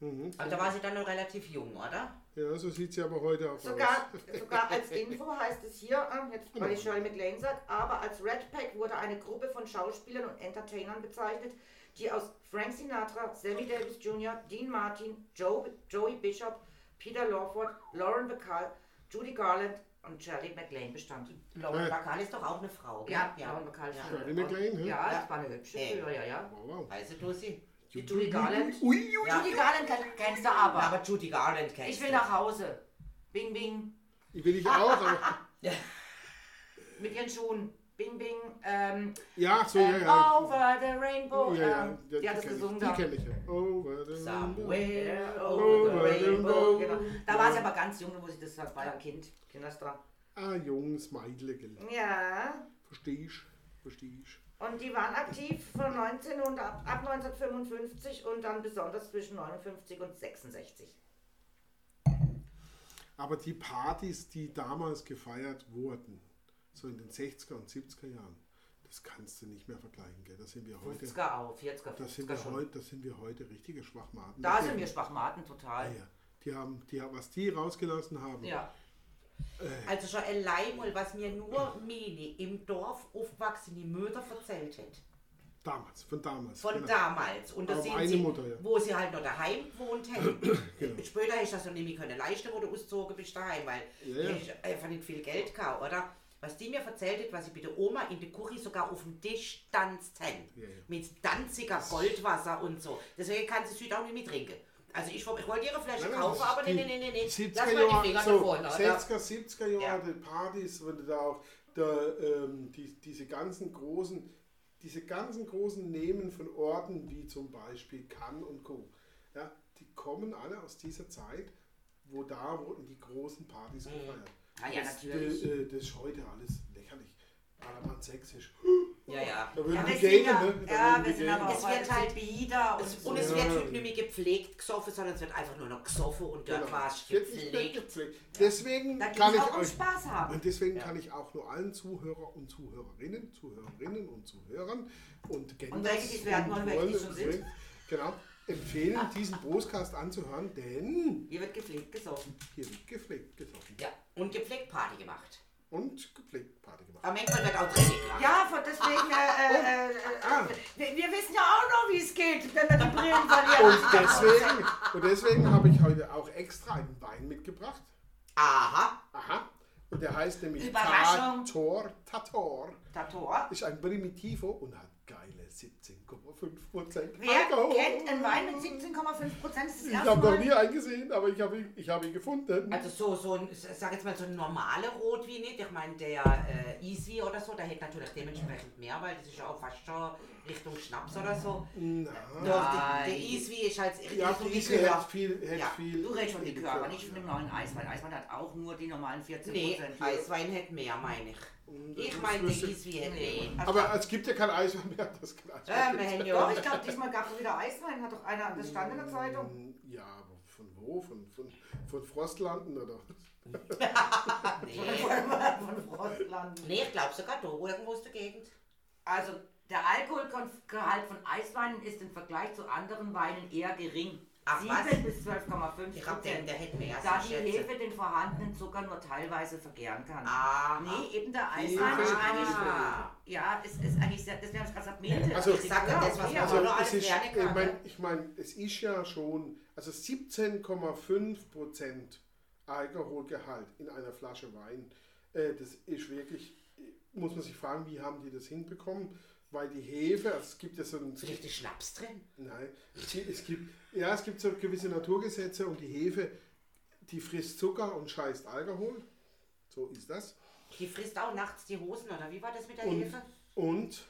Mhm. Also da war sie dann noch relativ jung, oder? Ja, so sieht sie aber heute auch Sogar, aus. <laughs> sogar als Info heißt es hier, äh, jetzt <laughs> weil ich Shirley MacLaine sagt, aber als Red Pack wurde eine Gruppe von Schauspielern und Entertainern bezeichnet, die aus Frank Sinatra, Sammy Davis Jr., Dean Martin, Joe, Joey Bishop, Peter Lawford, Lauren Bacall, Judy Garland und Shirley MacLaine bestand. Lauren Ja. Bacall ist doch auch eine Frau, gell? Ja, Lauren Bacall. Ja. Shirley MacLaine, Ja, ja. das war eine hübsche Ey. früher, ja, ja. Wow, wow. Weißt du, sie? Die Judy Garland. Ui, ui. Ja. Judy Garland kenn- kennst du aber. Aber Judy Garland kennst Ich will du. nach Hause. Bing, bing. Ich will ich auch, aber. <laughs> Mit ihren Schuhen. Bing, bing. Ähm, Ja, so, ja, ähm, ja. Over the Rainbow. Ja, ja, ähm, die hat ich. gesungen Die kenne ich ja. Over the rainbow. Somewhere Over over the Over the Rainbow. rainbow. Genau. Da war sie aber ganz jung, wo sie das war ja Kind. Kinderstra. Ah, junges Meidle, gell. Ja. Verstehst Verstehst Und die waren aktiv von 1900, ab, ab 1955 und dann besonders zwischen 59 und 66. Aber die Partys, die damals gefeiert wurden, so in den 60er und 70er Jahren, das kannst du nicht mehr vergleichen, gell? Das sind wir heute. 50er auch, 40er, Das sind 50er wir schon. heute, das sind wir heute richtige Schwachmaten. Da Das sind wir Schwachmaten total. Ja, ja. Die haben, die, was die rausgelassen haben. Ja. Also schon allein mal, was mir nur meine im Dorf aufgewachsene Mutter erzählt hat. Damals, von damals. Von genau. damals. Und da Aber sind sie, Mutter, ja. wo sie halt noch daheim gewohnt haben. <clears throat> Genau. Später hast du das noch nicht mehr können leisten, wo du ausgezogen bist daheim, weil Ja, ja. hast einfach nicht viel Geld gehabt, oder? Was die mir erzählt hat, was sie bei der Oma in der Küche sogar auf dem Tisch tanzt. Ja, ja. Mit Danziger Goldwasser und so. Deswegen kann sie es heute auch nicht mehr trinken. Also ich, ich wollte ihre Flasche Nein, nein, kaufen, aber ist nee, die nee, nee, nee. 70er Lass mal die Jahre, Finger so, davon, oder? 60er, 70er Jahre, Ja. die Partys, wenn du da auch da, ähm, die, diese ganzen großen, diese ganzen großen Namen von Orten wie zum Beispiel Cannes und Co. Ja, die kommen alle aus dieser Zeit, wo da wurden die großen Partys Mhm. Ah ja, das, natürlich. äh, das ist heute alles lächerlich. Ballermann sächsisch. Ja, ja. Da würden Ja, die wir sind gehen, ja, ne? Da ja, wir sind gehen. aber Es wird halt- so bieder und Es, so. und es wird heute nicht mehr gepflegt gesoffen, sondern es wird einfach nur noch gesoffen und dort Genau. war es gepflegt. gepflegt. Deswegen Da kann ich auch euch Spaß haben. Und deswegen Ja. kann ich auch nur allen Zuhörer und Zuhörerinnen, Zuhörerinnen und Zuhörern und Genders Und welche, die es werden wollen, welche die schon sind. Genau, empfehlen, diesen Brustcast anzuhören, denn Hier wird gepflegt gesoffen. hier wird gepflegt gesoffen Ja, und gepflegt Party gemacht. und gepflegt Party gemacht. Aber manchmal wird auch dreckig gemacht. Ja, von deswegen, äh, äh, äh, Ah. wir, wir wissen ja auch noch, wie es geht, wenn wir die Brillen verlieren. Und deswegen, und deswegen habe ich heute auch extra einen Wein mitgebracht. Aha. Aha. Und der heißt nämlich Überraschung. Tator. Tator Tator. ist ein Primitivo und hat geile 17,5 Prozent Wer kennt einen Wein mit 17,5 Prozent? Das ist das Ich erste habe noch nie einen gesehen, aber ich habe ihn, ich habe ihn gefunden. Also so, so ein, sag jetzt mal so ein normale Rotwein nicht. Ich meine, der äh, Easy oder so, der hätte natürlich dementsprechend mehr, weil das ist ja auch fast schon Richtung Schnaps oder so. Na, Doch, der, der Easy ist halt ja, Richtung Likör. hat viel, hat Ja, viel. Du redest von Likör, aber nicht von dem neuen Eiswein. Eiswein hat auch nur die normalen 14 Nee, Prozent. Eiswein hätte mehr, meine ich. Ich das meine, der müsste- Easy hätte Nee. mehr. Aber es gibt ja kein Eiswein mehr. Das kann Eiswein wir haben ja. Doch, ich glaube, diesmal gab es wieder Eiswein. Hat doch einer, das stand in der Zeitung. Ja, aber von wo? Von, von, von Frostlanden oder? <laughs> Nee, von Frostland. nee ich glaube sogar da, irgendwo aus der Gegend. Also, der Alkoholgehalt von Eisweinen ist im Vergleich zu anderen Weinen eher gering. Ach, 7 was? bis 12,5 Ich hab den, Prozent. der hätte mehr Da die ich schätze. Hefe den vorhandenen Zucker nur teilweise vergären kann. Ah, Nee, eben der Hefe, Eiswein ist eigentlich. Ah. Ja, es ist eigentlich sehr, deswegen habe ich gerade gesagt, milde. Also, ich sag ja, das, was ja, man Also so noch es alles ist, lernen ich kann. meine, ne? ich mein, es ist ja schon, also 17,5 Prozent Alkoholgehalt in einer Flasche Wein Äh, das ist wirklich, muss man sich fragen, wie haben die das hinbekommen? Weil die Hefe, also es gibt ja so ein. Ist richtig Schnaps drin? Nein, es gibt, es gibt, ja, es gibt so gewisse Naturgesetze und die Hefe, die frisst Zucker und scheißt Alkohol. So ist das. Die frisst auch nachts die Hosen, oder wie war das mit der Und, Hefe? und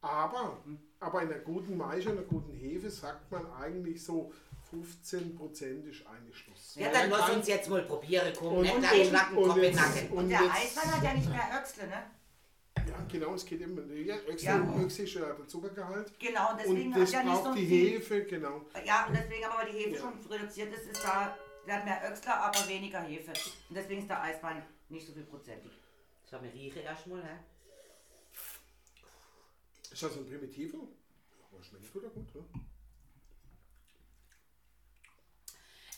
aber, aber in einer guten Maische, einer guten Hefe sagt man eigentlich so 15% ist eigentlich Schluss. Ja, dann lass uns jetzt mal probieren, komm, Und- nicht und- und komm in jetzt- Nacken. Und Und der Eiswein hat ja nicht mehr Öxle, ne? Ja, genau, es geht immer. Ja, Öxel, Ja. Ist ja der Zuckergehalt. Genau, und deswegen Und hat das ja nicht braucht so die viel. Hefe, genau. Ja, und deswegen aber, weil die Hefe Ja. schon reduziert ist, ist da, der hat mehr Öxler, aber weniger Hefe. Und deswegen ist der Eiswein nicht so viel prozentig. So, wir riechen erstmal, hä? Ist das ein Primitivo? Ja, aber schmeckt oder gut, ne?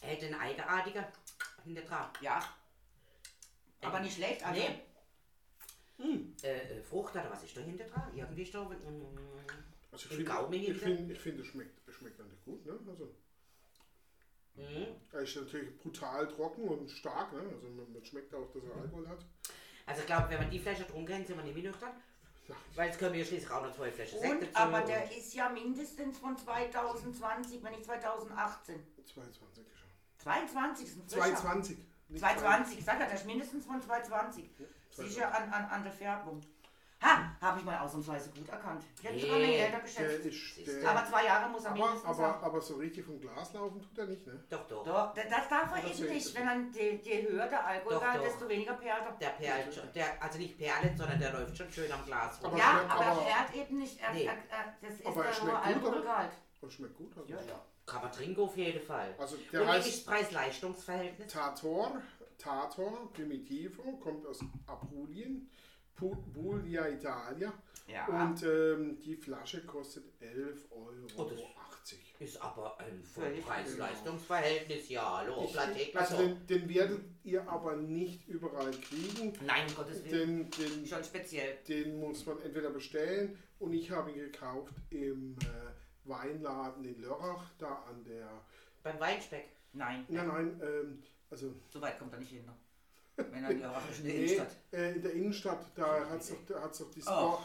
Er hat einen eigenartiger hinter dran. Ja. Aber nicht schlecht, also. Nee. Äh, äh, Frucht oder was ist da hinter dran? Irgendwie ist da. Mm, Also ich Im finde, Gaumen ich hinter? finde, ich finde, es schmeckt, es schmeckt eigentlich gut, ne? Also, mm. er ist natürlich brutal trocken und stark, ne? Also man, man schmeckt auch, dass er Alkohol hat. Also ich glaube, wenn wir die Flasche trunken hätten, sind wir nicht mehr nüchtern. Weil jetzt können wir ja schließlich auch noch zwei Flaschen Sekt Und, dazu aber und- der ist ja mindestens von 2020, wenn nicht 2018. 22 schon. 22 ist ein frischer. 220. nicht 220, ich sag ja, der ist mindestens von 220. Sicher an, an, an der Färbung. Ha, habe ich mal ausnahmsweise gut erkannt. Ich hätte mich Nee. älter 2. Der geschätzt. ist, der, Aber zwei Jahre muss er aber, mindestens aber, haben. aber so richtig vom Glas laufen tut er nicht, ne? Doch, doch. Doch, das darf er eben nicht. Wenn dann je, je höher der Alkoholgehalt, Doch, doch. desto weniger perlt er. Der perlt schon. Der, also nicht perlet, sondern der läuft schon schön am Glas rum. Aber Ja, schmeckt aber, aber- er perlt eben nicht. Er, Nee. er, er, das ist Aber er der hohe? Alkoholgehalt. Das schmeckt gut. Also. Ja, ja. Kann man trinken auf jeden Fall. Also der und heißt Preis-Leistungs-Verhältnis? Tator, Tator Primitivo, kommt aus Apulien, Pu- Puglia, Italia. Ja. Und ähm, die Flasche kostet 11,80 Oh, Euro. das- Ist aber ein Preis-Leistungs-Verhältnis, ja, hallo, Ich- also also. den, den werdet ihr aber nicht überall kriegen. Nein, um Gottes Willen. Den, den, Schon speziell. den muss man entweder bestellen und ich habe ihn gekauft im äh, Weinladen in Lörrach, da an der... Beim Weinspeck. Nein, Nein, nein, ähm, also so weit kommt er nicht hin. noch. <laughs> Wenn er in der in der nee, Innenstadt. äh, in der Innenstadt, da hat es doch, hat's doch dieses, Oh,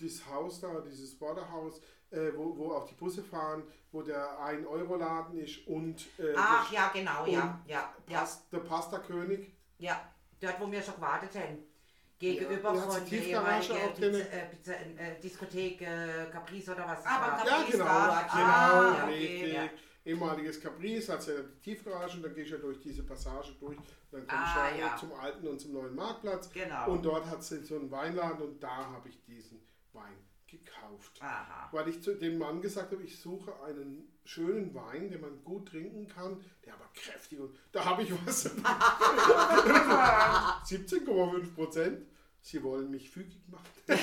dieses Haus da, dieses Borderhaus, äh, wo, wo auch die Busse fahren, wo der 1-Euro-Laden ist und äh, Ach der, ja, genau, ja, ja, ja, der Pasta-König. ja. Dort, wo wir schon gewartet haben. Gegenüber Ja, von der ehemaligen äh, Pizza, äh, Diskothek äh, Caprice oder was. es Ah, beim. Caprice Ja, genau, da. genau, Ah, okay, richtig. ja. Ehemaliges Caprice, hat ja die Tiefgarage und dann gehst du ja durch diese Passage durch. Und dann kommst Ah, du ja ja. zum alten und zum neuen Marktplatz. Genau. Und dort hat sie so einen Weinladen und da habe ich diesen Wein gekauft. Aha. Weil ich zu dem Mann gesagt habe, ich suche einen schönen Wein, den man gut trinken kann, der aber kräftig und da habe ich was. <laughs> 17,5 Prozent. Sie wollen mich fügig machen. <laughs>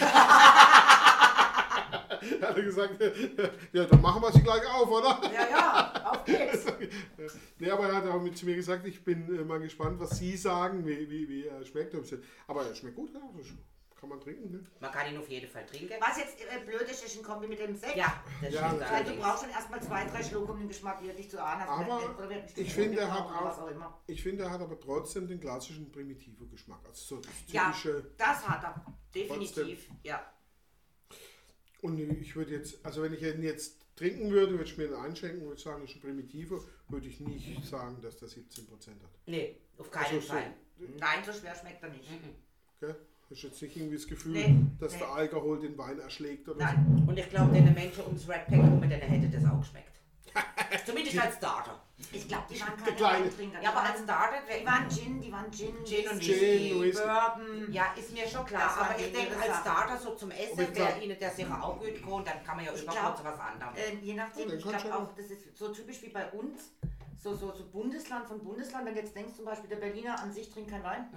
hat er gesagt, ja, dann machen wir sie gleich auf, oder? Ja, ja, <laughs> Nee, aber er hat auch mit zu mir gesagt, ich bin äh, mal gespannt, was Sie sagen, wie, wie, wie er schmeckt. Aber er schmeckt gut, ja, kann man trinken. Ne? Man kann ihn auf jeden Fall trinken. Was jetzt äh, blöd ist, ist ein Kombi mit dem Sekt. Ja, das Ja, stimmt. Weil du allerdings. brauchst schon erstmal zwei, drei Schluck, um den Geschmack wirklich zu ahnen. Also Aber Stück ich finde, er hat auch- auch immer. Ich finde, er hat aber trotzdem den klassischen Primitivo-Geschmack. Also so das Ja, typische. das hat er. Definitiv. Ja. Und ich würde jetzt, also wenn ich ihn jetzt trinken würde, würde ich mir ihn einschenken, würde ich sagen, das ist ein Primitivo, würde ich nicht sagen, dass der 17% hat. Nee, auf keinen Also so- Fall. Nein, so schwer schmeckt er nicht. Gell? Hast du jetzt nicht irgendwie das Gefühl, Nee, dass nee. der Alkohol den Wein erschlägt oder Nein. Und ich glaube, den Menschen ums Red Pack rum, denen hätte das auch geschmeckt. <laughs> Zumindest als Starter. Ich glaube, die waren keine Kleine. Weintrinker. Ja, aber die als waren, Starter, die waren Gin, die waren Gin, Gin und Whisky, Gin, Whisky. Bourbon. Ja, ist mir schon klar. Aber ich denke, als. Starter so zum Essen wäre Ihnen der sicher auch gut gekommen. Dann kann man ja überhaupt zu was anderem. Äh, je nachdem, Ja, ich glaube auch, das ist so typisch wie bei uns, so, so, so Bundesland von Bundesland. Wenn du jetzt denkst, zum Beispiel der Berliner an sich trinkt kein Wein,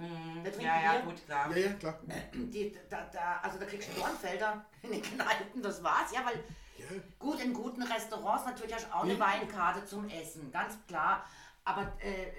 der trinkt Mhm. ja, ja, Bier. gut, klar. Ja, ja, klar. Die, da, da, also da kriegst du Dornfelder in den Kneipen, das war's. Ja, weil Ja. gut, in guten Restaurants natürlich hast du auch eine. Weinkarte zum Essen, ganz klar. Aber äh,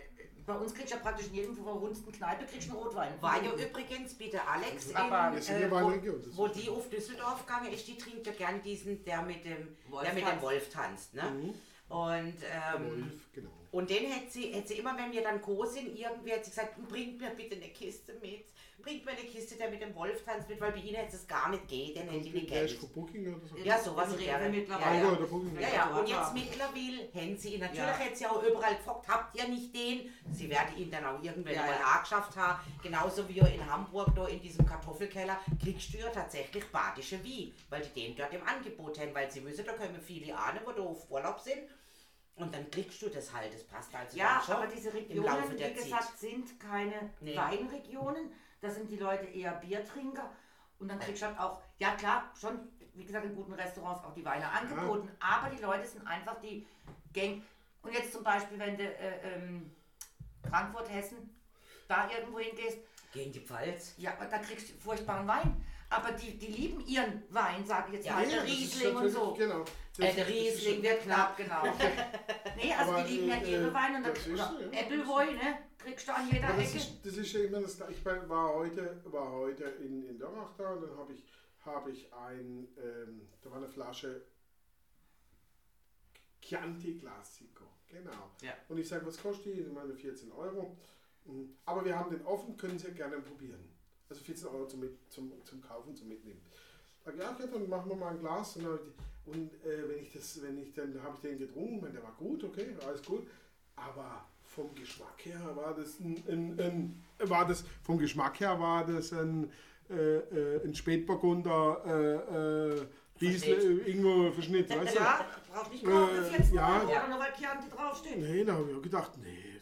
bei uns kriegst du ja praktisch in jedem verrunsten Kneipe kriegst du einen Rotwein. War ja übrigens bitte Alex, Aber in, äh, wo, Region, wo die auf Düsseldorf gegangen ist, die trinkt ja gern diesen, der mit dem, Wolf der mit tanzt. dem Wolf tanzt. Ne? Mhm. Und, ähm, Wolf, genau. und den hätte sie, hätte sie immer, wenn wir dann Co sind, irgendwie hat sie gesagt, bringt mir bitte eine Kiste mit. Bringt mir eine Kiste, der mit dem Wolf tanzt mit, weil bei ihnen hätte es gar nicht gehen, den hätte ich nicht oder so. Ja, sowas in Rewe der mittlerweile. Ja, Ja, ja. Ja, und jetzt mittlerweile haben sie ihn, natürlich Ja. hätte sie auch überall gefragt, habt ihr nicht den? Sie werden ihn dann auch irgendwann Ja, mal ja. angeschafft haben. Genauso wie in Hamburg, da in diesem Kartoffelkeller, kriegst du ja tatsächlich badische Wie, weil die den dort im Angebot haben, weil sie wissen, da kommen viele Ahnen, wo da auf Urlaub sind. Und dann kriegst du das halt, das passt also Ja, dann schon aber diese Regionen, wie Zeit. gesagt, sind keine Nee. Weinregionen. Da sind die Leute eher Biertrinker. Und dann kriegst du halt auch, ja klar, schon, wie gesagt, in guten Restaurants auch die Weine angeboten. Aber die Leute sind einfach die Gang. Und jetzt zum Beispiel, wenn du äh, ähm, Frankfurt, Hessen, da irgendwo hingehst, Gegen die Pfalz. ja, da kriegst du furchtbaren Wein. Aber die, die lieben ihren Wein, sage ich jetzt Ja, mal, ja, Riesling und so. Genau. Äh, Das- der Riesling Wird knapp, genau. <laughs> nee, also Aber, die lieben ja äh, ihre Weine und dann, das ist oder so, ja. Appleboy, ne? Kriegst du an jeder das Ecke. ist, das ist ja immer das Gleiche. Ich war heute, war heute in, in Dörrach da und dann habe ich, habe ich ein, ähm, da war eine Flasche Chianti Classico. Genau. Ja. Und ich sage, was kostet die? Ich meine 14 Euro. Mhm. Aber wir haben den offen, können Sie gerne probieren. Also 14 Euro zum, zum, zum Kaufen, zum Mitnehmen. Sag, ja, okay, dann machen wir mal ein Glas. Und, dann hab ich die- und äh, wenn ich das, wenn ich dann habe ich den getrunken, der war gut, okay, alles gut. Aber vom Geschmack her war das ein, ein, ein war das vom Geschmack her war das ein, äh, äh, ein Spätburgunder äh, äh, äh, irgendwo Verschnitt, weißt du? Ja, braucht nicht kaufen, Äh, 14 ja. Oder nur weil Chianti draufsteht. Nee, da habe ich auch gedacht, nee,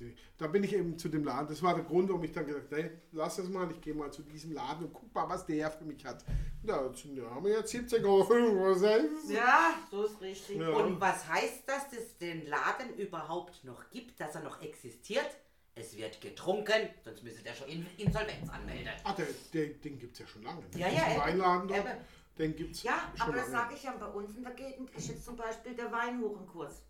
nicht. da bin ich eben zu dem Laden. Das war der Grund, warum ich dann gesagt habe, lass das mal, ich gehe mal zu diesem Laden und guck mal, was der für mich hat. Ja, ja, haben wir jetzt 17,95 Euro. Ja, so ist richtig. Ja. Und was heißt das, dass es den Laden überhaupt noch gibt, dass er noch existiert? Es wird getrunken, sonst müsste der schon in Insolvenz anmelden. Ah, der, der, den gibt es ja schon lange. Ja, ja, eben. Weinladen dort, Eben. den gibt es Ja, schon aber das sage ich ja, bei uns in der Gegend ist jetzt zum Beispiel der Weinhuchenkurs.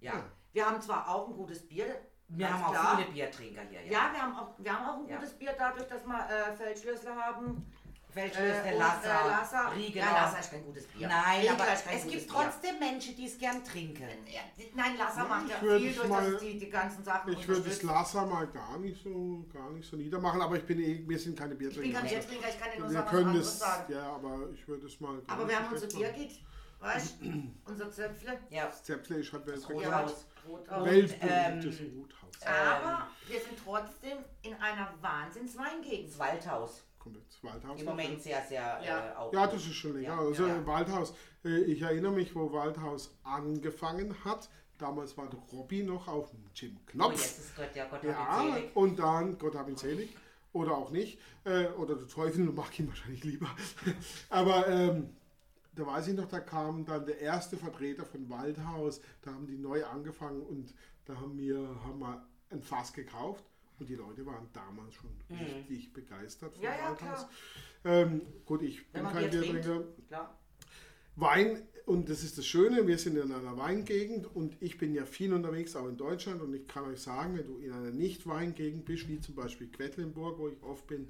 Ja, Wir haben zwar auch ein gutes Bier, wir haben auch klar. viele Biertrinker hier. Ja, wir haben auch, wir haben auch ein Ja. gutes Bier dadurch, dass wir äh, Feldschlössler haben. Feldschlösser, Äh, Lasser, äh, Lasser. Riegener. Ja, Lasser ist kein gutes Bier. Nein, Riegler aber es gibt Bier. trotzdem Menschen, die es gern trinken. Ja, Nein, Lasser macht ja ich viel durch, mal- dass die, die ganzen Sachen Ich würde das. Lasser mal gar nicht so, gar nicht so niedermachen, aber ich bin eh, wir sind keine Ich bin Biertrinker. kein also Biertrinker, ich kann dir nur wir sagen, was können das, sagen. ja, aber ich würde es mal. Aber wir haben unser schlecht machen. Birgit, weißt du, unser Zöpfle. Ja, Das Zäpfle ist halt Weltberühmt. Rothaus. Rothaus. Weltberühmt ähm, Rothaus. Aber wir sind trotzdem in einer Wahnsinns-Weingegend. das Waldhaus. Jetzt Waldhaus. Im Moment sehr, sehr Ja. äh, auch. Ja, das ist schon länger. Ja, also ja. Waldhaus. Äh, ich erinnere mich, wo Waldhaus angefangen hat. Damals war der Robby noch auf dem Jim Oh, Knopf. jetzt ist Gott, ja Gott hab ihn Ja, selig. und dann, Gott hab ihn selig, oder auch nicht, äh, oder der Teufel mag ihn wahrscheinlich lieber. <laughs> Aber ähm, da weiß ich noch, da kam dann der erste Vertreter von Waldhaus, da haben die neu angefangen und da haben wir, haben wir ein Fass gekauft und die Leute waren damals schon richtig begeistert von Mhm. Ja, Waldhaus. Ähm, gut, ich bin kein. Biertrinker. Wein, und das ist das Schöne, wir sind in einer Weingegend und ich bin ja viel unterwegs, auch in Deutschland. Und ich kann euch sagen, wenn du in einer Nicht-Weingegend bist, wie zum Beispiel Quedlinburg, wo ich oft bin,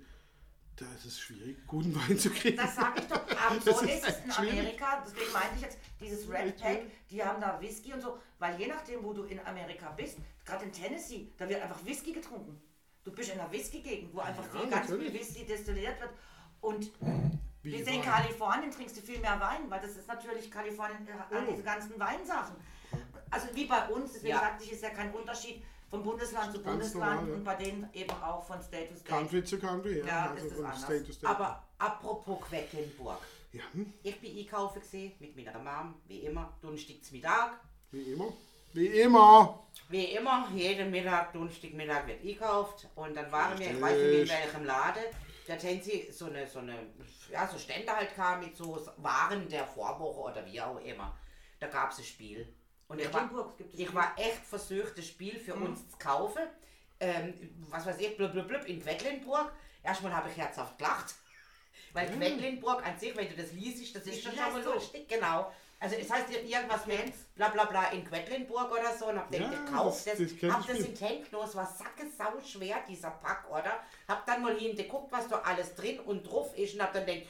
da ist es schwierig, guten Wein zu kriegen. Das sage ich doch. <laughs> Aber so ist ist es in schwierig. Amerika. Deswegen meinte ich jetzt, dieses Red Pack, die haben da Whisky und so. Weil je nachdem, wo du in Amerika bist, gerade in Tennessee, da wird einfach Whisky getrunken. Du bist in einer Whisky-Gegend, wo einfach Ja, viel, ganz viel. Whisky destilliert wird. Und Wie wir sehen, in. Kalifornien trinkst du viel mehr Wein, weil das ist natürlich Kalifornien, äh, Oh. diese ganzen Weinsachen. Also wie bei uns, deswegen Ja. sagte ich, ist ja kein Unterschied von Bundesland zu Bundesland normal, ja. und bei denen eben auch von State to State. Country zu Country, ja. Ja, also ist von anders. State to State. Aber apropos Quedlinburg. ja, hm, Ich bin einkaufen gesehen mit meiner Mom, wie immer, Donnerstags Mittag. wie immer. Wie immer. Wie immer, jeden Mittag, Donnerstagmittag wird einkauft. Und dann waren wir, ich weiß nicht in Richtig. welchem Laden, da haben sie so eine, so eine, ja, so Stände halt kam mit so Waren der Vorwoche oder wie auch immer. Da gab es ein Spiel. Und ich war, Quedlinburg gibt es ich war echt versucht, das Spiel für uns zu kaufen. Ähm, was weiß ich, blub, blub, blub, in Quedlinburg. Erstmal habe ich herzhaft gelacht. <laughs> Weil Quedlinburg an sich, wenn du das liest, das ist schon Das schon mal heißt so. lustig. Genau. Also es heißt ja irgendwas mit bla bla bla in Quedlinburg oder so und hab den Ja, gekauft. das- Das, das hab ich das in es war sackesau schwer, dieser Pack, oder? Hab dann mal hingeguckt, was da alles drin und drauf ist und hab dann gedacht,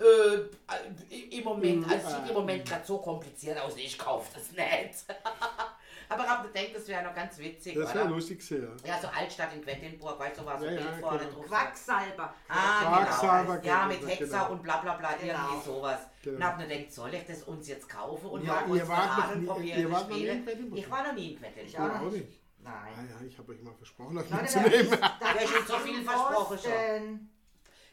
Äh, Im Moment, also sieht im Moment gerade so kompliziert aus, ich kaufe das nicht. <laughs> Aber ich habe gedacht, das wäre noch ganz witzig, Das wäre lustig sehr. Ja, so Altstadt in Quedlinburg, weißt du, war so Ja, ein ja, Bild vorne genau. drauf. Quacksalber. Ah, Quacksalber, genau. Ja, genau, mit Hexer genau. und bla bla bla, Genau. irgendwie sowas. Genau. Und hab mir gedacht, soll ich das uns jetzt kaufen und Ja, mal Ahnung nie- probieren ihr wart noch nie in? Quedlinburg? Ich war noch nie in Ich Quedlinburg. auch Ja, auch nicht. nicht. Ah Nein. ja, ich habe euch mal versprochen, euch mitzunehmen. da hast schon so viel versprochen schon.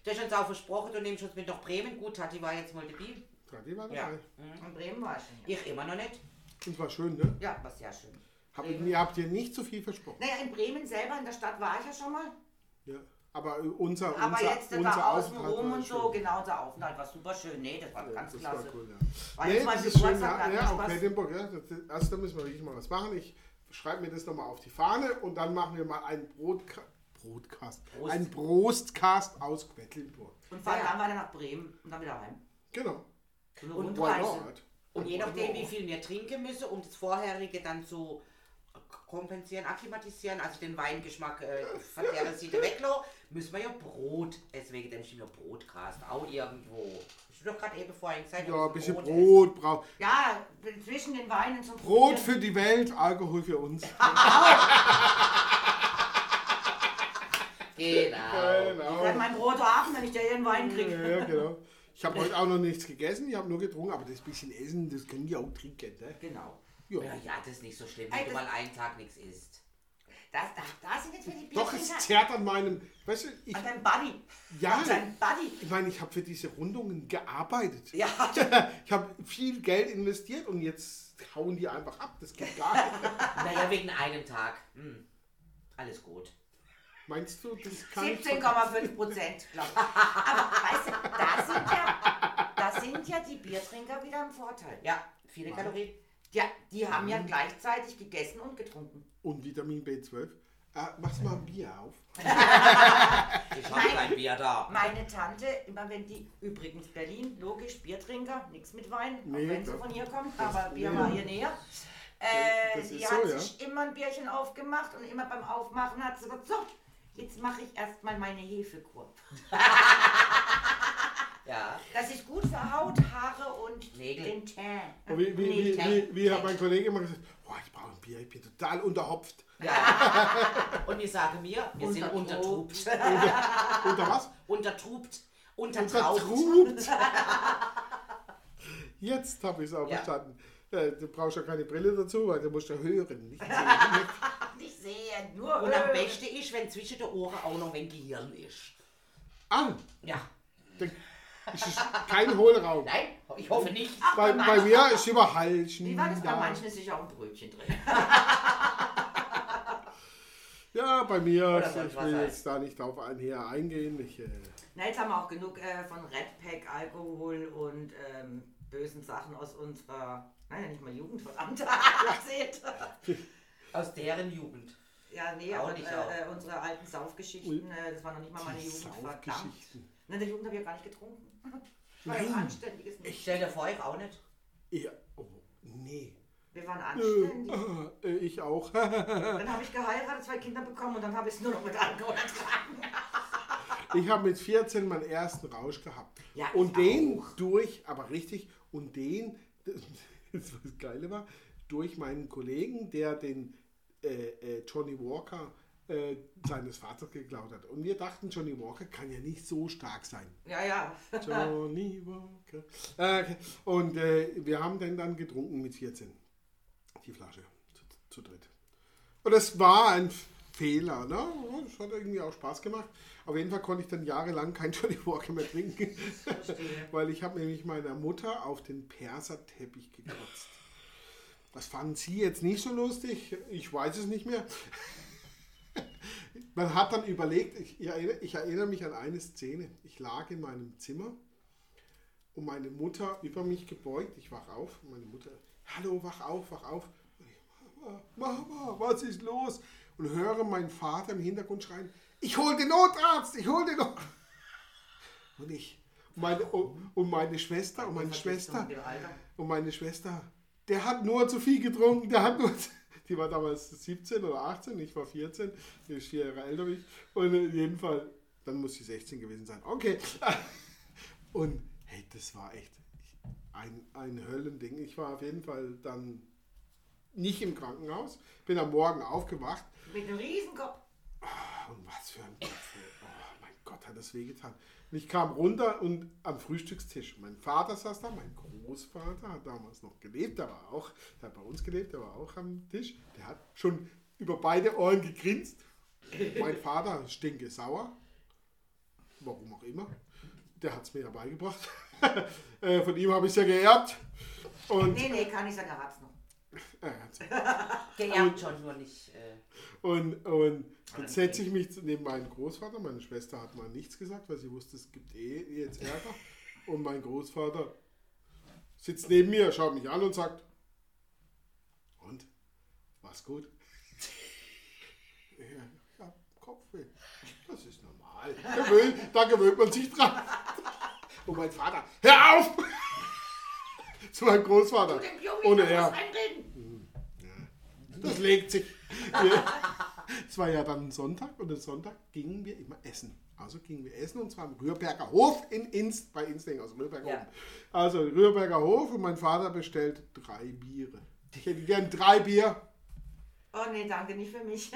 Du hast uns auch versprochen, du nimmst uns mit nach Bremen. Gut, Tati war jetzt mal dabei. Tati war Ja. dabei. In Bremen war ich schon. Ja, Ich immer noch nicht. Und war schön, ne? ja war sehr schön. Hab, ihr habt ihr nicht so viel versprochen. Naja, in Bremen selber, in der Stadt war ich ja schon mal. Ja. Aber äh, unser, Aber unser, jetzt unser da außen rum war und so, genau, unser Aufenthalt war super schön. Nee, das war Ja, ganz das klasse. war cool, ja. War nee, jetzt das ist schön, ja, hat ja auch. Quedlinburg, ja. Das, das, also da müssen wir wirklich mal was machen. Ich schreibe mir das nochmal auf die Fahne und dann machen wir mal einen Brotka Broadcast. Prost. Einen Brostcast aus Quedlinburg. Und fahren Ja. dann weiter nach Bremen und dann wieder heim. Genau. So eine Und not? Und je nachdem, wie viel wir trinken müssen, um das vorherige dann zu kompensieren, akklimatisieren, also den Weingeschmack äh, von der Seite weglassen, müssen wir ja Brot essen. Wegen dem steht ja Brotcast auch irgendwo. Ich hab doch gerade eben vorhin gesagt, Ja, ein bisschen essen. Brot braucht. Ja, zwischen den Weinen zum Brot Probieren. für die Welt, Alkohol für uns. <laughs> Genau. Ich werde mein Brot haben, wenn ich dir ihren Wein kriege. Ja, genau. Ich habe <laughs> heute auch noch nichts gegessen, ich habe nur getrunken, aber das bisschen Essen, das können die auch trinken. Ne? Genau. Ja. Ja, ja, das ist nicht so schlimm, Ey, wenn du das- mal einen Tag nichts isst. Das, da, da sind jetzt wieder die Doch, es Biertrinker. zerrt an meinem. Weißt du, ich, An deinem Buddy. Ja. An deinem Buddy. ich meine, ich habe für diese Rundungen gearbeitet. Ja. <laughs> Ich habe viel Geld investiert und jetzt hauen die einfach ab. Das geht gar nicht. <laughs> Naja, wegen einem Tag. Hm. Alles gut. Meinst du, das kann ich 17,5 Prozent, glaube ich. Aber weißt du, da sind, ja, da sind ja die Biertrinker wieder im Vorteil. Ja, viele Kalorien. Ja, die haben ja gleichzeitig gegessen und getrunken. Und Vitamin B12. Äh, mach's mal ein Bier auf. <laughs> Ich habe kein Bier da. Meine Tante, immer wenn die, übrigens Berlin, logisch, Biertrinker, nichts mit Wein, Nee, auch wenn sie von hier kommt, aber Bier nee. war hier näher. Äh, die ist hat so, ja. sich immer ein Bierchen aufgemacht und immer beim Aufmachen hat sie gesagt, so, jetzt mache ich erstmal meine Hefekur. <laughs> Ja. Das ist gut für Haut, Haare und Nägel. den Teint. Und wie, wie, wie, wie, wie hat mein Kollege immer gesagt, boah, ich brauche ein Bier, ich bin total unterhopft. ja. <laughs> Und ich sage mir, wir sind Untertrupt. untertrupt. <laughs> Unter was? Untertrupt. Untertraubt. Untertrubt. Jetzt habe ich es auch Ja. verstanden. Äh, du brauchst ja keine Brille dazu, weil du musst ja hören. Nicht sehen. Sehen, nur Und am besten ist, wenn zwischen den Ohren auch noch ein Gehirn ist. ah, Ja. dann ist es kein Hohlraum. Nein, ich hoffe nicht. Bei, bei mir ist immer Halschen. Wie war das bei da. manchen? Ist sicher auch ein Brötchen drin. <laughs> Ja, bei mir, ich was will halt. jetzt da nicht auf einher eingehen. Ich, äh, Na, jetzt haben wir auch genug äh, von Red Pack, Alkohol und ähm, bösen Sachen aus unserer, naja, nicht mal Jugend, verdammt, erzählt. Aus deren Jugend. Ja, nee, Auch aber nicht äh, auch. äh, unsere alten Saufgeschichten, äh, das war noch nicht mal meine Jugend, verdammt. In der Jugend habe ich ja gar nicht getrunken. Ich war ja ein anständiges Ich stell dir vor, ich auch nicht. Ja, oh, nee. Wir waren Äh, anständig. äh, ich auch. <laughs> Dann habe ich geheiratet, zwei Kinder bekommen und dann habe ich es nur noch mit Alkohol ertragen. Ich habe mit 14 meinen ersten Rausch gehabt. Ja, und ich den auch. durch, aber richtig, und den, <laughs> das was Geile war, durch meinen Kollegen, der den äh, äh, Johnny Walker äh, seines Vaters geklaut hat. Und wir dachten, Johnny Walker kann ja nicht so stark sein. Ja, ja. Johnny Walker. Äh, okay. und äh, wir haben den dann getrunken mit 14. Die Flasche zu, zu dritt. Und das war ein Fehler. Ne? Das hat irgendwie auch Spaß gemacht. Auf jeden Fall konnte ich dann jahrelang kein <laughs> Johnny Walker mehr trinken. Weil ich habe nämlich meiner Mutter auf den Perserteppich gekotzt. Das fanden sie jetzt nicht so lustig. Ich weiß es nicht mehr. Man hat dann überlegt, ich, erinnere, ich erinnere mich an eine Szene. Ich lag in meinem Zimmer und meine Mutter über mich gebeugt. Ich wach auf. Meine Mutter, hallo, wach auf, wach auf. Mama, Mama, was ist los? Und höre meinen Vater im Hintergrund schreien, ich hol den Notarzt, ich hol den Notarzt. Und ich, und meine, und meine Schwester, und meine Schwester, und meine Schwester, der hat nur zu viel getrunken, der hat nur, die war damals 17 oder 18, ich war 14, die ist vier Jahre älter wie ich. Und in jedem Fall, dann muss sie 16 gewesen sein. Okay. <laughs> Und Hey, das war echt ein, ein Höllending. Ich war auf jeden Fall dann nicht im Krankenhaus, bin am Morgen aufgewacht. Mit einem Riesenkopf. Und was für ein Kopf. Gott, hat das wehgetan. Und ich kam runter und am Frühstückstisch. Mein Vater saß da, mein Großvater hat damals noch gelebt, der war auch, der hat bei uns gelebt, der war auch am Tisch. Der hat schon über beide Ohren gegrinst. Mein Vater stinke sauer. Warum auch immer. Der hat es mir ja beigebracht. <laughs> Äh, Von ihm habe ich es ja geerbt. Und Nee, nee, kann ich sagen, er hat's noch. er hat's <laughs> Geerbt schon, nur nicht. Äh, Und, und jetzt setze ich mich neben meinen Großvater. Meine Schwester hat mal nichts gesagt, weil sie wusste, es gibt eh jetzt Ärger. <laughs> Und mein Großvater sitzt neben mir, schaut mich an und sagt: Und? War's gut? <laughs> Ja, ich hab Kopfweh. Das ist normal. Gewöhnt, da gewöhnt man sich dran. Und mein Vater: Hör auf! <laughs> Zu meinem Großvater. Ohne er. Das legt sich. Es war ja dann Sonntag und am Sonntag gingen wir immer essen. Also gingen wir essen und zwar am Rührberger Hof in Inst, bei Insting, also Rührberger Ja. Hof. Also Rührberger Hof und mein Vater bestellt drei Biere. Ich hätte gern drei Bier Oh nee, danke, nicht für mich.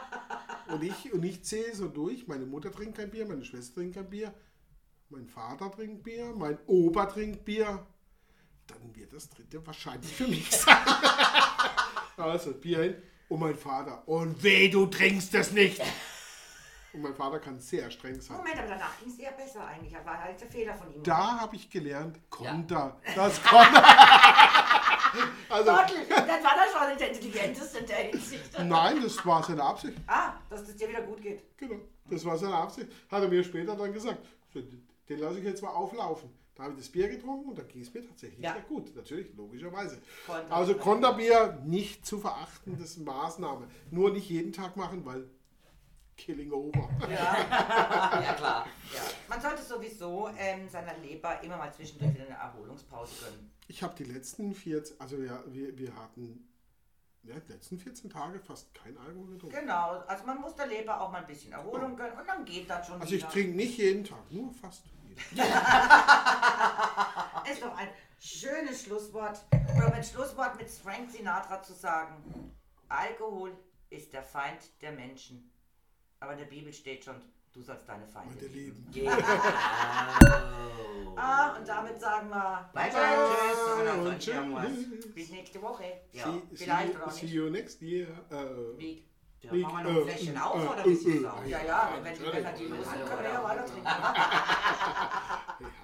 <laughs> und ich, und ich zähle so durch. Meine Mutter trinkt kein Bier, meine Schwester trinkt kein Bier, mein Vater trinkt Bier, mein Opa trinkt Bier. Dann wird das dritte wahrscheinlich für mich sein. <laughs> also Bier hin und mein Vater. Und weh, du trinkst es nicht. Und mein Vater kann sehr streng sein. Moment, aber danach ging es eher besser eigentlich. Das war halt der Fehler von ihm. Da habe ich gelernt, Konter. Das Konter. <laughs> also, Gottel, dann war das schon der intelligenteste in der Hinsicht. nein, das war seine Absicht. Ah, dass es dir wieder gut geht. Genau, das war seine Absicht. Hat er mir später dann gesagt. Den lasse ich jetzt mal auflaufen. Da habe ich das Bier getrunken und da ging es mir tatsächlich Ja. sehr gut. Natürlich, logischerweise. Konter. Also Konterbier nicht zu verachten, das <laughs> ist eine Maßnahme. Nur nicht jeden Tag machen, weil Killing over. <laughs> ja, klar. Ja. Man sollte sowieso ähm, seiner Leber immer mal zwischendurch eine Erholungspause gönnen. Ich habe die letzten 14, also wir, wir, wir hatten ja, die letzten 14 Tage fast kein Alkohol getrunken. Genau, also man muss der Leber auch mal ein bisschen Erholung gönnen und dann geht das schon Also ich wieder. trinke nicht jeden Tag, nur fast jeden Tag. <laughs> Ist doch ein schönes Schlusswort, oder mit Schlusswort mit Frank Sinatra zu sagen, Alkohol ist der Feind der Menschen. Aber in der Bibel steht schon, du sollst deine Feinde Meine lieben. Lieben. <laughs> Ah, und damit sagen wir, Bye, bye, tschüss. Bis nächste Woche. Ja. See, vielleicht see, oder auch see nicht. you next year. Wie? Da Wie- machen wir noch ein äh, Fläschchen äh, auf, äh, oder wie sieht's äh, aus? Ja, ja, wenn, wenn wir die los sind, können wir ja weiter trinken. <laughs>